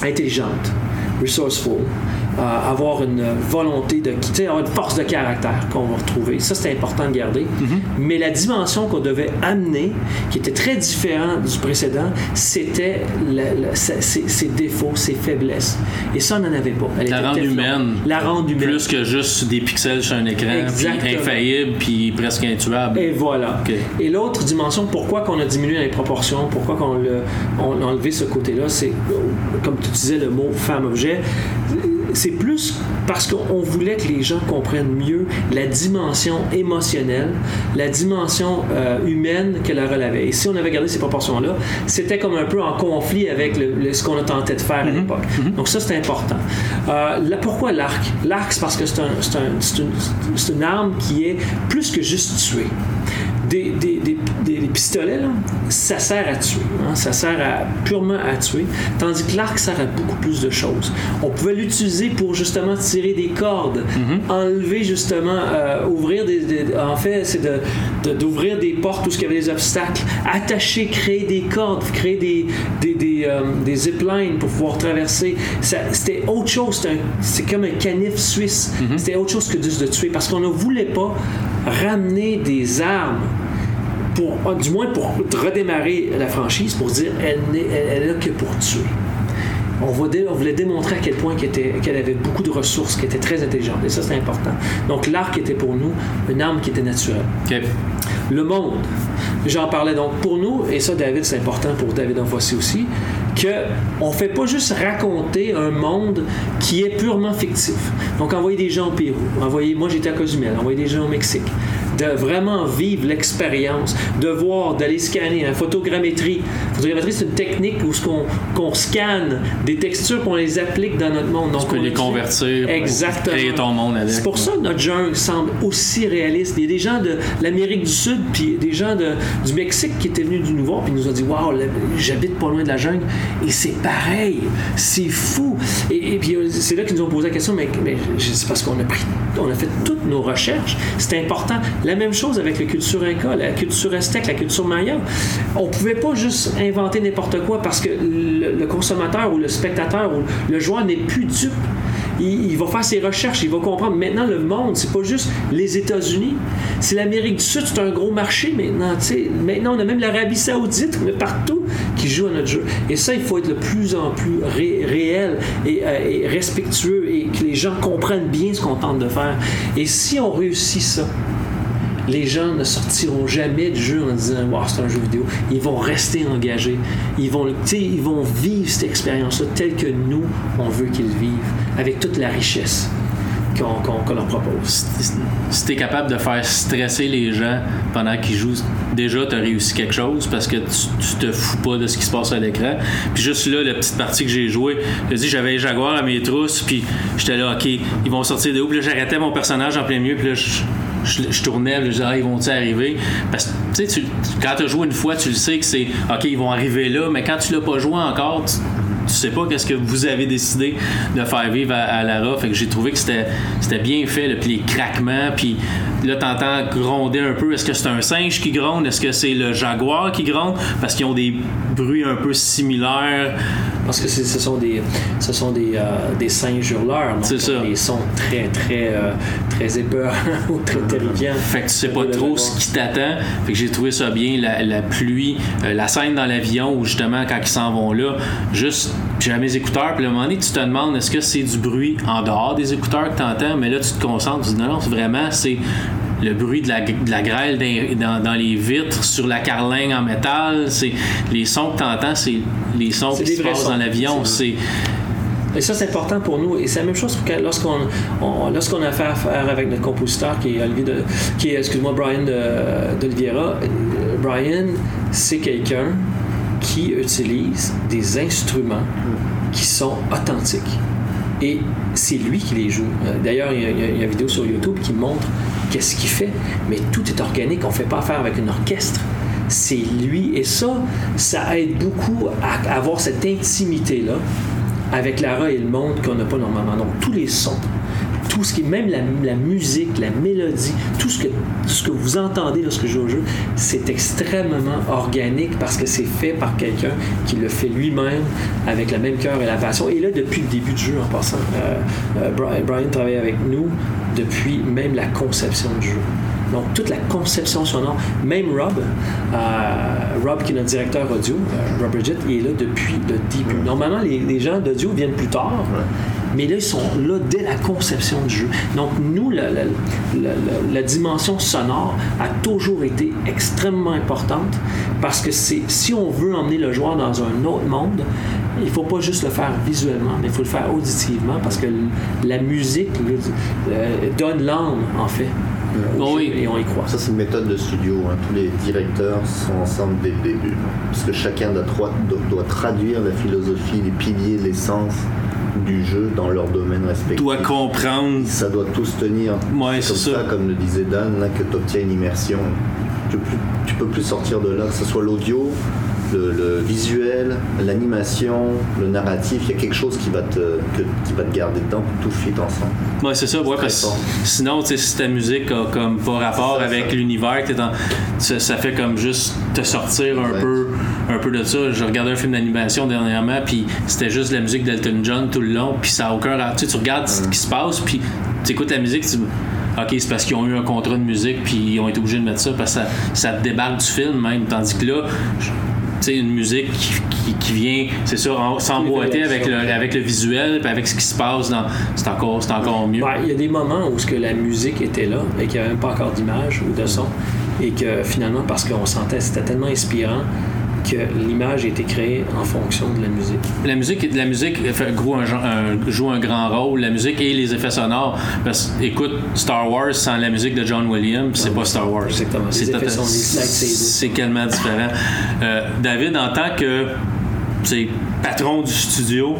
intelligente, resourceful, euh, avoir une volonté de quitter, avoir une force de caractère qu'on va retrouver. Ça, c'est important de garder. Mm-hmm. Mais la dimension qu'on devait amener, qui était très différente du précédent, c'était ses, défauts, ses faiblesses. Et ça, on n'en avait pas. Elle La Teflon. humaine. La rendre humaine. Plus que juste des pixels sur un écran, puis infaillible, puis presque intuable. Et voilà. Et l'autre dimension, pourquoi qu'on a diminué les proportions, pourquoi qu'on on a enlevé ce côté-là, c'est, comme tu disais, le mot femme-objet, c'est plus parce qu'on voulait que les gens comprennent mieux la dimension émotionnelle, la dimension euh, humaine que la relevait. Et si on avait gardé ces proportions-là, c'était comme un peu en conflit avec le- le- ce qu'on a tenté de faire à l'époque. Donc ça, c'est important. Euh, là, pourquoi l'arc? L'arc, c'est parce que c'est un- c'est un- c'est une, c'est une arme qui est plus que juste tuer des, des, des- des- des pistolets, là, ça sert à tuer. hein, ça sert à, purement à tuer. Tandis que l'arc sert à beaucoup plus de choses. On pouvait l'utiliser pour justement tirer des cordes, enlever justement, euh, ouvrir des, En fait, c'est de- de- d'ouvrir des portes où il y avait des obstacles, attacher, créer des cordes, créer des, des, des, euh, des ziplines pour pouvoir traverser. C'était autre chose. C'est comme un canif suisse. C'était autre chose que juste de tuer parce qu'on ne voulait pas ramener des armes pour, ah, du moins pour redémarrer la franchise, pour dire elle n'est là que pour tuer. On, voulait démontrer à quel point qu'elle était- qu'elle avait beaucoup de ressources, qu'elle était très intelligente. Et ça, c'est important. Donc, l'arc était pour nous une arme qui était naturelle. Le monde. J'en parlais donc pour nous, et ça, David, c'est important pour David Enfossé aussi, que on fait pas juste raconter un monde qui est purement fictif. Donc, envoyer des gens au Pérou, envoyer, moi j'étais à Cozumel, envoyer des gens au Mexique, de vraiment vivre l'expérience, de voir, d'aller scanner, la photogrammétrie. Photogrammétrie, c'est une technique où ce qu'on qu'on scanne des textures, qu'on les applique dans notre monde. Donc, Tu peux on les convertir Exactement. créer ton monde avec. C'est pour ça que notre jungle semble aussi réaliste. Il y a des gens de l'Amérique du Sud, puis des gens de, du Mexique qui étaient venus du nous voir, puis nous ont dit Waouh, j'habite pas loin de la jungle, et c'est pareil, c'est fou. Et, et puis euh, c'est là qu'ils nous ont posé la question Mais, mais c'est parce qu'on a pris, on a fait toutes nos recherches. C'est important. La même chose avec la culture inca, la culture aztèque, la culture maya. On pouvait pas juste inventer n'importe quoi parce que le, consommateur ou le spectateur ou le joueur n'est plus dupe il, va faire ses recherches, il va comprendre. Maintenant, le monde, c'est pas juste les États-Unis, c'est l'Amérique du Sud, c'est un gros marché maintenant. Maintenant, on a même l'Arabie Saoudite, on partout qui joue à notre jeu. Et ça, il faut être de plus en plus ré- réel euh, et respectueux et que les gens comprennent bien ce qu'on tente de faire. Et si on réussit ça, les gens ne sortiront jamais du jeu en disant wow, c'est un jeu vidéo. Ils vont rester engagés. Ils vont, tu ils vont vivre cette expérience-là telle que nous, on veut qu'ils vivent, avec toute la richesse qu'on qu'on leur propose. si t'es capable de faire stresser les gens pendant qu'ils jouent, déjà t'as réussi quelque chose parce que tu, tu te fous pas de ce qui se passe à l'écran. Puis juste là, la petite partie que j'ai jouée, j'avais les jaguars à mes trousses, puis j'étais là, ok, ils vont sortir de où? Puis j'arrêtais mon personnage en plein milieu, puis là, je, je, tournais, je disais, ah, ils vont-ils arriver? Parce que, tu sais, quand tu joué une fois, tu le sais que c'est, ok, ils vont arriver là, mais quand tu l'as pas joué encore, tu, tu sais pas qu'est-ce que vous avez décidé de faire vivre à, à Lara. Fait que j'ai trouvé que c'était bien fait, puis les craquements, puis là t'entends gronder un peu. Est-ce que c'est un singe qui gronde? Est-ce que c'est le jaguar qui gronde? Parce qu'ils ont des bruits un peu similaires. Parce que ce sont des, ce sont des, euh, des singes hurleurs. C'est ça. Des sons très, très, euh, très épeurants *laughs* ou très terrifiants. Fait que tu sais pas trop ce qui t'attend. Fait que j'ai trouvé ça bien, la, la pluie, euh, la scène dans l'avion où justement quand ils s'en vont là, juste j'avais mes écouteurs, puis à un moment donné tu te demandes est-ce que c'est du bruit en dehors des écouteurs que tu entends, mais là tu te concentres, tu dis non, non, c'est vraiment c'est le bruit de la, de la grêle dans, dans- dans les vitres, sur la carlingue en métal, c'est les sons que tu entends, c'est les sons qui se passent sons. dans l'avion. C'est Et ça, c'est important pour nous. Et c'est la même chose que lorsqu'on on- lorsqu'on a fait affaire avec notre compositeur, qui est Olivier de, qui est, excuse-moi, Brian de- d'Oliveira. Euh, Brian, c'est quelqu'un qui utilise des instruments qui sont authentiques. Et c'est lui qui les joue. Euh, D'ailleurs, il y, a- une vidéo sur YouTube qui montre qu'est-ce qu'il fait. Mais tout est organique. On ne fait pas affaire avec un orchestre. C'est lui. Et ça, ça aide beaucoup à avoir cette intimité-là avec Lara et le monde qu'on n'a pas normalement. Donc, tous les sons, tout ce qui est, même la, la musique, la mélodie, tout ce que, ce que vous entendez lorsque je joue au jeu, c'est extrêmement organique parce que c'est fait par quelqu'un qui le fait lui-même avec le même cœur et la passion. Et là, depuis le début du jeu, en passant, euh, euh, Brian, travaille avec nous depuis même la conception du jeu. Donc, toute la conception sonore, même Rob, euh, Rob qui est notre directeur audio, Rob Bridget, il est là depuis le début. Normalement, les, les gens d'audio viennent plus tard, mais là, ils sont là dès la conception du jeu. Donc, nous, la, la- la- la- la dimension sonore a toujours été extrêmement importante parce que c'est si on veut emmener le joueur dans un autre monde, il faut pas juste le faire visuellement, mais il faut le faire auditivement parce que la musique euh, donne l'âme, en fait. Bon, jeu, oui. Et on y croit. Ça, c'est une méthode de studio. hein. Tous les directeurs sont ensemble dès le début. Parce que chacun doit, doit- doit traduire la philosophie, les piliers, l'essence du jeu dans leur domaine respectif. dois comprendre. Ça doit tous tenir. Ouais, c'est ça. ça. comme le disait Dan, là, que tu obtiens une immersion. Tu peux, plus, tu peux plus sortir de là, que ce soit l'audio, le, le visuel, l'animation, le narratif. Il y a quelque chose qui va te, que- qui va te garder dedans pour tout fit ensemble. Ouais, c'est ça, ouais, parce que sinon, tu sais, si ta musique a comme pas rapport Ça, avec l'univers ça, ça fait comme juste te sortir un peu, un peu de ça. Je regardais un film d'animation dernièrement, puis c'était juste la musique d'Elton John tout le long, puis ça a aucun rapport. Tu sais, tu regardes ce qui se passe, puis tu écoutes la musique, tu Ok, c'est parce qu'ils ont eu un contrat de musique, puis ils ont été obligés de mettre ça, parce que ça, ça te débarque du film même. Tandis que là, une musique qui, qui- vient, c'est ça, s'emboîter avec le, avec le visuel, puis avec ce qui se passe. C'est encore, encore mieux. Ben, il y a des moments où ce que la musique était là et qu'il n'y avait même pas encore d'image ou de son et que finalement parce qu'on sentait c'était tellement inspirant que l'image a été créée en fonction de la musique. La musique, la musique fait, gros, un, un- joue un grand rôle. La musique et les effets sonores. Parce écoute, Star Wars sans la musique de John Williams, c'est pas Star Wars. Exactement. C'est tellement différent. Euh, David, en tant que patron du studio,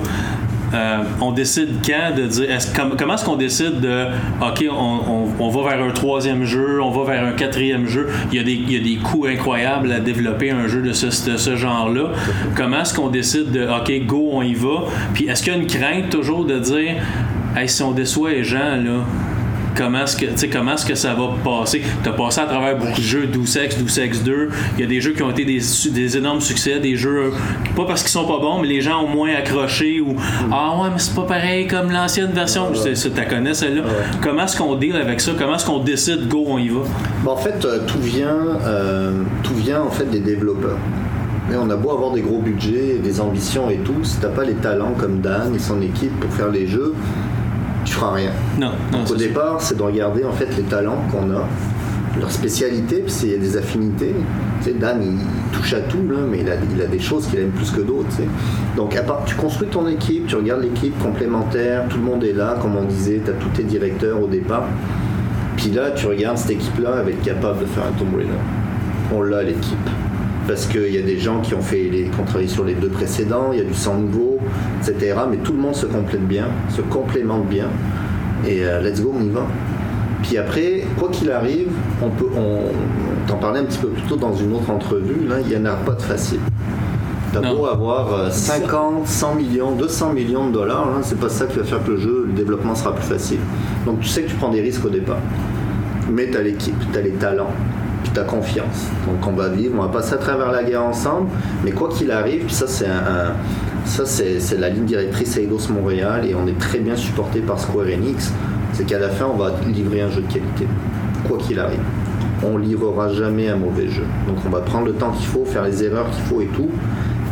euh, on décide quand de dire est-ce- com- comment est-ce qu'on décide de ok on, va vers un troisième jeu on va vers un quatrième jeu? Il y a des, il coûts incroyables à développer un jeu de ce, de ce genre là comment est-ce qu'on décide de ok go on y va? Puis est-ce qu'il y a une crainte toujours de dire hey, si on déçoit les gens là comment est-ce que est-ce que ça va passer? Tu as passé à travers beaucoup de jeux Deus Ex Deus Ex 2 il y a des jeux qui ont été des, énormes succès des jeux pas parce qu'ils sont pas bons mais les gens ont moins accroché ou ah ouais mais c'est pas pareil comme l'ancienne version. Tu la connais celle-là. Comment est-ce qu'on deal avec ça? Comment est-ce qu'on décide go on y va? Bon, en fait, euh, tout vient, euh, tout vient en fait des développeurs. Mais on a beau avoir des gros budgets, et des ambitions et tout, si t'as pas les talents comme Dan et son équipe pour faire les jeux, tu feras rien. non non Donc, au départ, c'est de regarder en fait les talents qu'on a, leur spécialité, parce qu'il y a des affinités. Tu sais, Dan, il, il touche à tout, là, mais il a, il a des choses qu'il aime plus que d'autres. tu sais. Donc, à part, tu construis ton équipe, tu regardes l'équipe complémentaire, tout le monde est là, comme on disait, tu as tous tes directeurs au départ. Puis là, tu regardes cette équipe-là, elle va être capable de faire un Tomb Raider. On l'a, l'équipe. Parce qu'il y a des gens qui ont, fait les, travaillé sur les deux précédents, il y a du sang nouveau, etc. Mais tout le monde se complète bien, se complémente bien. Et euh, let's go, on y va. Puis après, quoi qu'il arrive, on peut, on, t'en parlait un petit peu plus tôt dans une autre entrevue, là, il n'y en a pas de facile. T'as beau avoir euh, 50, 100 millions, 200 millions de dollars, hein, c'est pas ça qui va faire que le jeu, le développement sera plus facile. Donc tu sais que tu prends des risques au départ. Mais tu as l'équipe, tu as les talents, confiance. Donc on va vivre, on va passer à travers la guerre ensemble, mais quoi qu'il arrive, puis ça c'est un, un- ça c'est la ligne directrice Eidos Montréal et on est très bien supporté par Square Enix, c'est qu'à la fin on va livrer un jeu de qualité, quoi qu'il arrive. On livrera jamais un mauvais jeu. Donc on va prendre le temps qu'il faut, faire les erreurs qu'il faut et tout,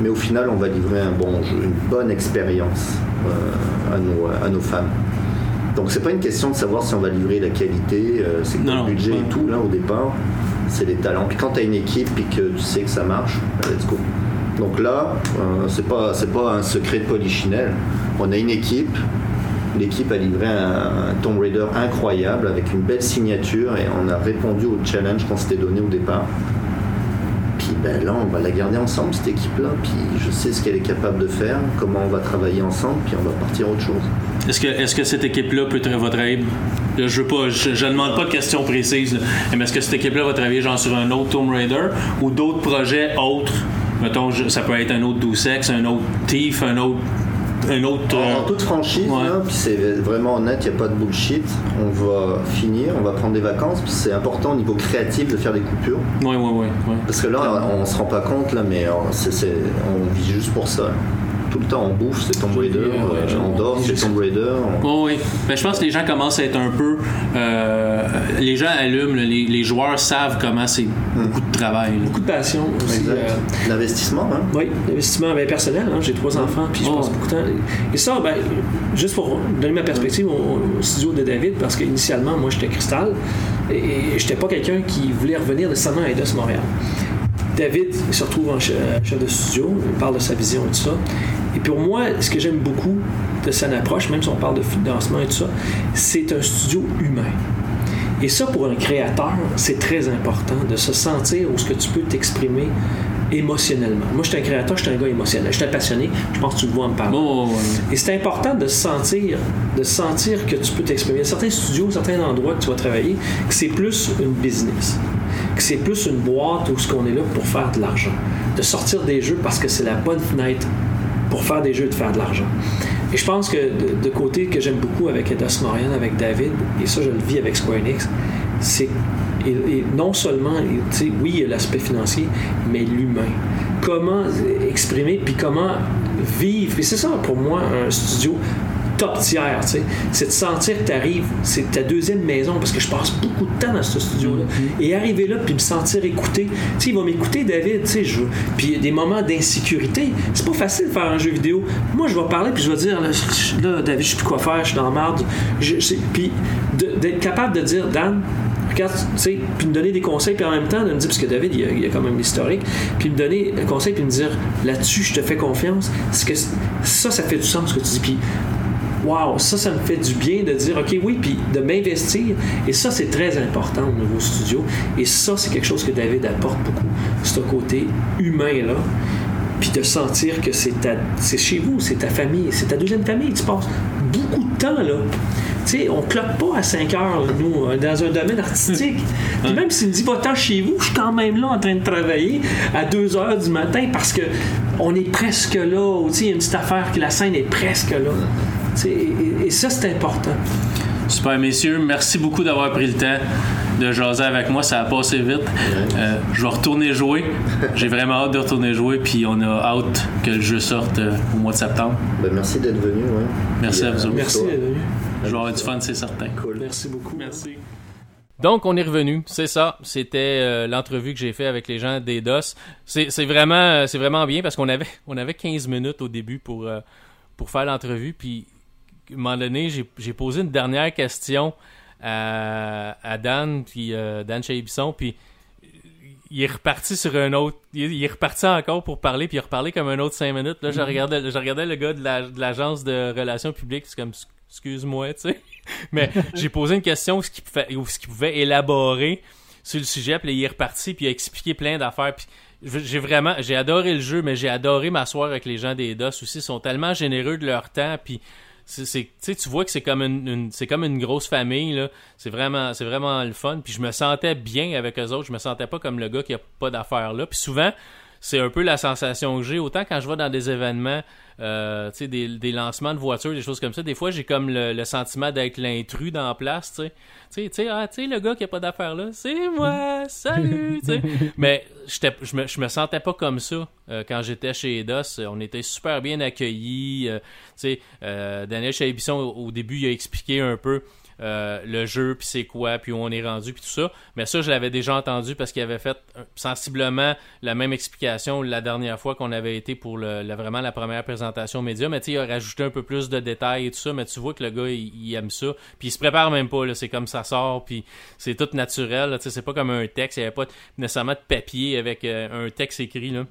mais au final on va livrer un bon jeu, une bonne expérience euh, à, nos, à nos fans. Donc c'est pas une question de savoir si on va livrer la qualité, euh, c'est le budget et tout là au départ, c'est les talents. Puis quand tu as une équipe et que tu sais que ça marche, let's go. Donc là, euh, c'est pas c'est pas un secret de polichinelle. On a une équipe, l'équipe a livré un, un Tomb Raider incroyable avec une belle signature et on a répondu au challenge qu'on s'était donné au départ. Puis ben là, on va la garder ensemble cette équipe-là. Puis je sais ce qu'elle est capable de faire, comment on va travailler ensemble, puis on va partir à autre chose. Est-ce que, est-ce que cette équipe-là peut tra- va travailler là, je veux pas, je, je demande pas de questions précises, là. mais est-ce que cette équipe-là va travailler genre sur un autre Tomb Raider ou d'autres projets autres? Mettons, je- ça peut être un autre Deus Ex, un autre Thief, un autre un autre. En, euh, toute franchise, ouais. puis c'est vraiment honnête, il n'y a pas de bullshit. On va finir, on va prendre des vacances, puis c'est important au niveau créatif de faire des coupures. Ouais, ouais. ouais. Parce que là, on se rend pas compte, là, mais on, c'est- on vit juste pour ça. Tout le temps, on bouffe, c'est Tomb Raider, euh, on dort, c'est Tomb Raider. on- Oui, oui. Ben, je pense que les gens commencent à être un peu. euh, les gens allument, les, les joueurs savent comment c'est beaucoup de travail. là. Beaucoup de passion aussi. Euh, L'investissement, hein? Oui, l'investissement ben, personnel. hein. J'ai trois enfants, puis je Oh. passe beaucoup de temps. Et ça, ben, juste pour donner ma perspective au, au studio de David, parce qu'initialement, moi, j'étais Cristal, et, et j'étais pas quelqu'un qui voulait revenir nécessairement à Eidos Montréal. David il se retrouve en chef, chef de studio, il parle de sa vision et tout ça. Et pour moi, ce que j'aime beaucoup de son approche, même si on parle de financement et tout ça, c'est un studio humain. Et ça, pour un créateur, c'est très important de se sentir où ce que tu peux t'exprimer émotionnellement. Moi, je suis un créateur, je suis un gars émotionnel. Je suis un passionné, je pense que tu le vois en me parler. Oh, ouais. Et c'est important de se sentir, de sentir que tu peux t'exprimer. Il y a certains studios, certains endroits que tu vas travailler, que c'est plus une business, que c'est plus une boîte où ce qu'on est là pour faire de l'argent, de sortir des jeux parce que c'est la bonne fenêtre pour faire des jeux et de faire de l'argent. Et je pense que de, côté que j'aime beaucoup avec Eidos Montréal, avec David, et ça je le vis avec Square Enix, c'est non seulement, et, oui, il y a l'aspect financier, mais l'humain. Comment exprimer, puis comment vivre. Et c'est ça pour moi un studio top tiers, tu sais. C'est de sentir que tu arrives, c'est ta deuxième maison, parce que je passe beaucoup de temps dans ce studio-là. Et arriver là, puis me sentir écouté. Tu sais, il va m'écouter, David, tu sais, je veux- Puis il y a des moments d'insécurité. C'est pas facile de faire un jeu vidéo. Moi, je vais parler, puis je vais dire, là, David, je sais plus quoi faire, je suis dans la merde. Je- je- Puis d'être capable de dire, Dan, regarde, tu sais, puis me donner des conseils, puis en même temps, de me dire, parce que David, il a, il a quand même l'historique, puis me donner un conseil, puis me dire, là-dessus, je te fais confiance. Parce que ça, ça fait du sens, ce que tu dis. Puis Wow, ça, ça me fait du bien de dire, OK, oui, puis de m'investir. Et ça, c'est très important au nouveau studio. Et ça, c'est quelque chose que David apporte beaucoup. Ce côté humain-là. Puis de sentir que c'est ta- c'est chez vous, c'est ta famille, c'est ta deuxième famille. Tu passes beaucoup de temps là. Tu sais, on cloque pas à 5 heures, nous, euh, dans un domaine artistique. *laughs* Puis même s'il me dit, va-t'en chez vous, je suis quand même là en train de travailler à 2 heures du matin parce que on est presque là. Tu sais, il y a une petite affaire que la scène est presque là. Et, et ça, c'est important. Super, messieurs. Merci beaucoup d'avoir pris le temps de jaser avec moi. Ça a passé vite. Euh, je vais retourner jouer. J'ai vraiment hâte de retourner jouer. Puis on a hâte que le jeu sorte euh, au mois de septembre. Ben, merci d'être venu. Ouais. Merci Puis, à vous autres. Merci d'être venu. Je vais avoir du fun, c'est certain. Cool. Merci beaucoup. Merci. Donc, on est revenu. C'est ça. C'était euh, l'entrevue que j'ai fait avec les gens d'Eidos. C'est c'est vraiment, euh, c'est vraiment bien parce qu'on avait, on avait 15 minutes au début pour, euh, pour faire l'entrevue. Puis, à un moment donné, j'ai posé une dernière question à, à Dan, puis euh, Dan Chabisson, puis il est reparti sur un autre. Il est, reparti encore pour parler, puis il a reparlé comme un autre 5 minutes. Là, je regardais, je regardais le gars de la- de l'agence de relations publiques, c'est comme excuse-moi, tu sais. *laughs* Mais *laughs* j'ai posé une question où ce qu'il pouvait, élaborer sur le sujet, puis il est reparti, puis il a expliqué plein d'affaires. Puis j'ai vraiment, j'ai adoré le jeu, mais j'ai adoré m'asseoir avec les gens des DOS aussi. Ils sont tellement généreux de leur temps, puis c'est, tu vois que c'est comme une, une- c'est comme une grosse famille là. C'est vraiment, c'est vraiment le fun. Puis je me sentais bien avec eux autres. Je me sentais pas comme le gars qui a pas d'affaires là. Puis souvent, c'est un peu la sensation que j'ai. Autant quand je vais dans des événements, euh, tu sais, des, des lancements de voitures, des choses comme ça, des fois j'ai comme le, le sentiment d'être l'intrus dans la place, tu sais. Tu ah, tu sais, le gars qui a pas d'affaires là, c'est moi, *laughs* salut, tu sais. Mais je me, me sentais pas comme ça euh, quand j'étais chez Eidos. On était super bien accueillis. euh, tu sais, euh, Daniel Chabisson, au, au début, il a expliqué un peu euh, le jeu, puis c'est quoi, puis où on est rendu, puis tout ça. Mais ça, je l'avais déjà entendu parce qu'il avait fait euh, sensiblement la même explication la dernière fois qu'on avait été pour le, le- vraiment la première présentation média. Mais tu sais, il a rajouté un peu plus de détails et tout ça. Mais tu vois que le gars, il, il aime ça. Puis il se prépare même pas. là. C'est comme ça sort, puis c'est tout naturel. là. Tu sais, c'est pas comme un texte. Il n'y avait pas nécessairement de papier avec euh, un texte écrit. là.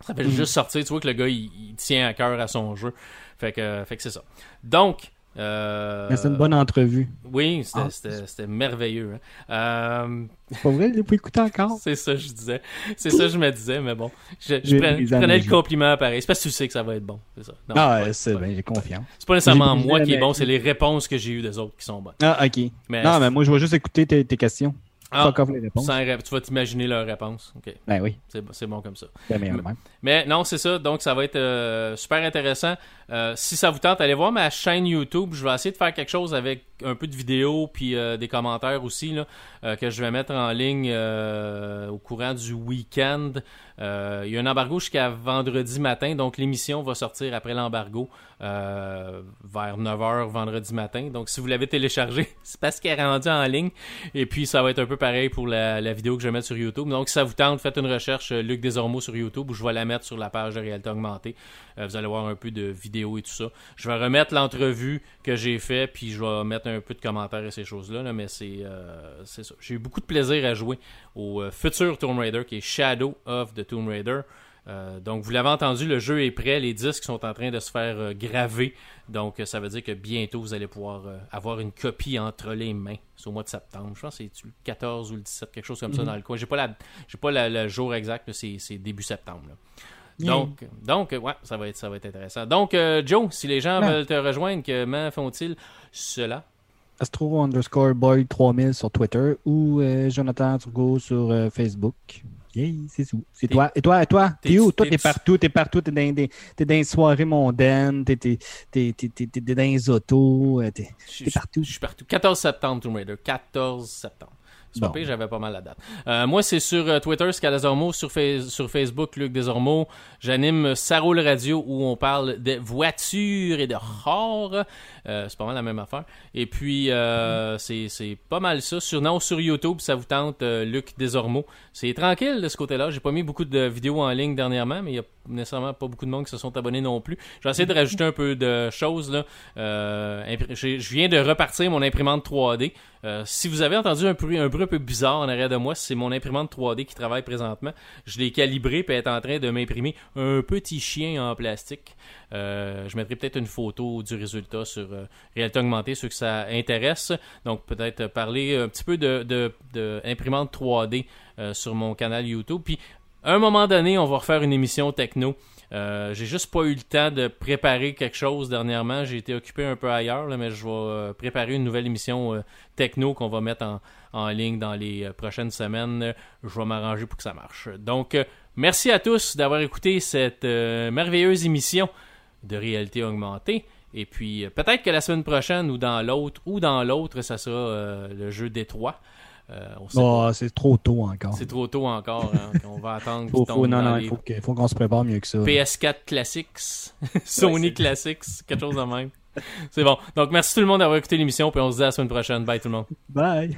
Ça fait juste sortir. Tu vois que le gars, il, il tient à cœur à son jeu. Fait que, fait que c'est ça. Donc, euh, Mais c'est une bonne entrevue. oui, c'était Ah. c'était- c'était merveilleux. hein. Euh, C'est pas vrai, j'ai pas écouté encore. *laughs* c'est ça, je disais. C'est ça, je me disais, mais bon. Je, je prenais, je prenais le compliment pareil. C'est parce que tu sais que ça va être bon. C'est ça. Non, Ah, ouais, c'est bien, j'ai confiance. C'est pas nécessairement moi qui est bon, c'est les réponses que j'ai eues des autres qui sont bonnes. Ah, ok. Mais non, mais moi, je vais juste écouter tes, tes questions. Ah, les réponses. sans tu vas t'imaginer leur réponse. Ben oui, c'est c'est bon comme ça. même. Mais non, c'est ça. Donc, ça va être euh, super intéressant. Euh, si ça vous tente, allez voir ma chaîne YouTube. Je vais essayer de faire quelque chose avec un peu de vidéo puis euh, des commentaires aussi là, que je vais mettre en ligne au courant du week-end. Euh, il y a un embargo jusqu'à vendredi matin. Donc, l'émission va sortir après l'embargo euh, vers 9h vendredi matin. Donc, si vous l'avez téléchargé, *laughs* c'est parce qu'elle est rendue en ligne. Et puis, ça va être un peu pareil pour la, vidéo que je vais mettre sur YouTube. Donc, si ça vous tente, faites une recherche euh, Luc Desormeaux sur YouTube ou je vais la mettre sur la page de réalité augmentée. Vous allez voir un peu de vidéos et tout ça. Je vais remettre l'entrevue que j'ai fait, puis je vais mettre un peu de commentaires et ces choses-là. là, mais c'est c'est ça. J'ai eu beaucoup de plaisir à jouer au euh, futur Tomb Raider qui est Shadow of the Tomb Raider. Euh, donc, vous l'avez entendu, le jeu est prêt, les disques sont en train de se faire euh, graver. Donc, euh, ça veut dire que bientôt, vous allez pouvoir avoir une copie entre les mains. C'est au mois de septembre. Je pense que c'est le 14 ou le 17, quelque chose comme ça dans le coin. J'ai pas, la, pas la- le jour exact, mais c'est, début septembre. là. Donc, donc, ouais, ça va être, ça va être intéressant. Donc, Joe, si les gens Ouais. veulent te rejoindre, comment font-ils cela? Astro underscore boy 3000 sur Twitter ou euh, Jonathan Turgot sur euh, Facebook. Yeah, c'est tout. C'est toi. Et toi, et toi? t'es- où? Toi, t'es- partout. T'es partout. T'es dans, t'es dans les soirées mondaines. T'es, t'es, t'es, dans les autos. euh, t'es partout. Je suis partout. 14 septembre, Tomb Raider. 14 septembre. Pas Bon. j'avais pas mal la date. Euh, moi, c'est sur euh, Twitter, Scalazormo, sur, sur Facebook, Luc Desormeaux. J'anime Saroule Radio où on parle de voitures et de horreur. Euh, c'est pas mal la même affaire. Et puis, euh, c'est pas mal ça. Sur, non, sur YouTube, ça vous tente, Luc Desormeaux. C'est tranquille de ce côté-là. J'ai pas mis beaucoup de vidéos en ligne dernièrement, mais il y a nécessairement pas beaucoup de monde qui se sont abonnés non plus. Je vais essayer de rajouter un peu de choses. J'ai- je viens de repartir mon imprimante 3D. Euh, si vous avez entendu un bruit, un peu bizarre en arrière de moi, c'est mon imprimante 3D qui travaille présentement. Je l'ai calibré et est en train de m'imprimer un petit chien en plastique. Euh, je mettrai peut-être une photo du résultat sur euh, Réalité Augmentée, ceux que ça intéresse. Donc peut-être parler un petit peu de, de, de imprimante 3D euh, sur mon canal YouTube. Puis à un moment donné, on va refaire une émission techno. Euh, j'ai juste pas eu le temps de préparer quelque chose dernièrement. J'ai été occupé un peu ailleurs, mais je vais euh, préparer une nouvelle émission euh, techno qu'on va mettre en, ligne dans les prochaines semaines. Je vais m'arranger pour que ça marche. Donc, merci à tous d'avoir écouté cette merveilleuse émission de réalité augmentée. Et puis, peut-être que la semaine prochaine ou dans l'autre, ou dans l'autre, ça sera le jeu Détroit. Euh, on. Oh, c'est trop tôt encore. C'est trop tôt encore. hein, *laughs* qu'on va attendre Faut, non, non, il faut qu'on se prépare mieux que ça. PS4 Classics, *laughs* Sony Classics, quelque chose de même. C'est bon. Donc, merci tout le monde d'avoir écouté l'émission, puis on se dit à la semaine prochaine. Bye tout le monde. Bye.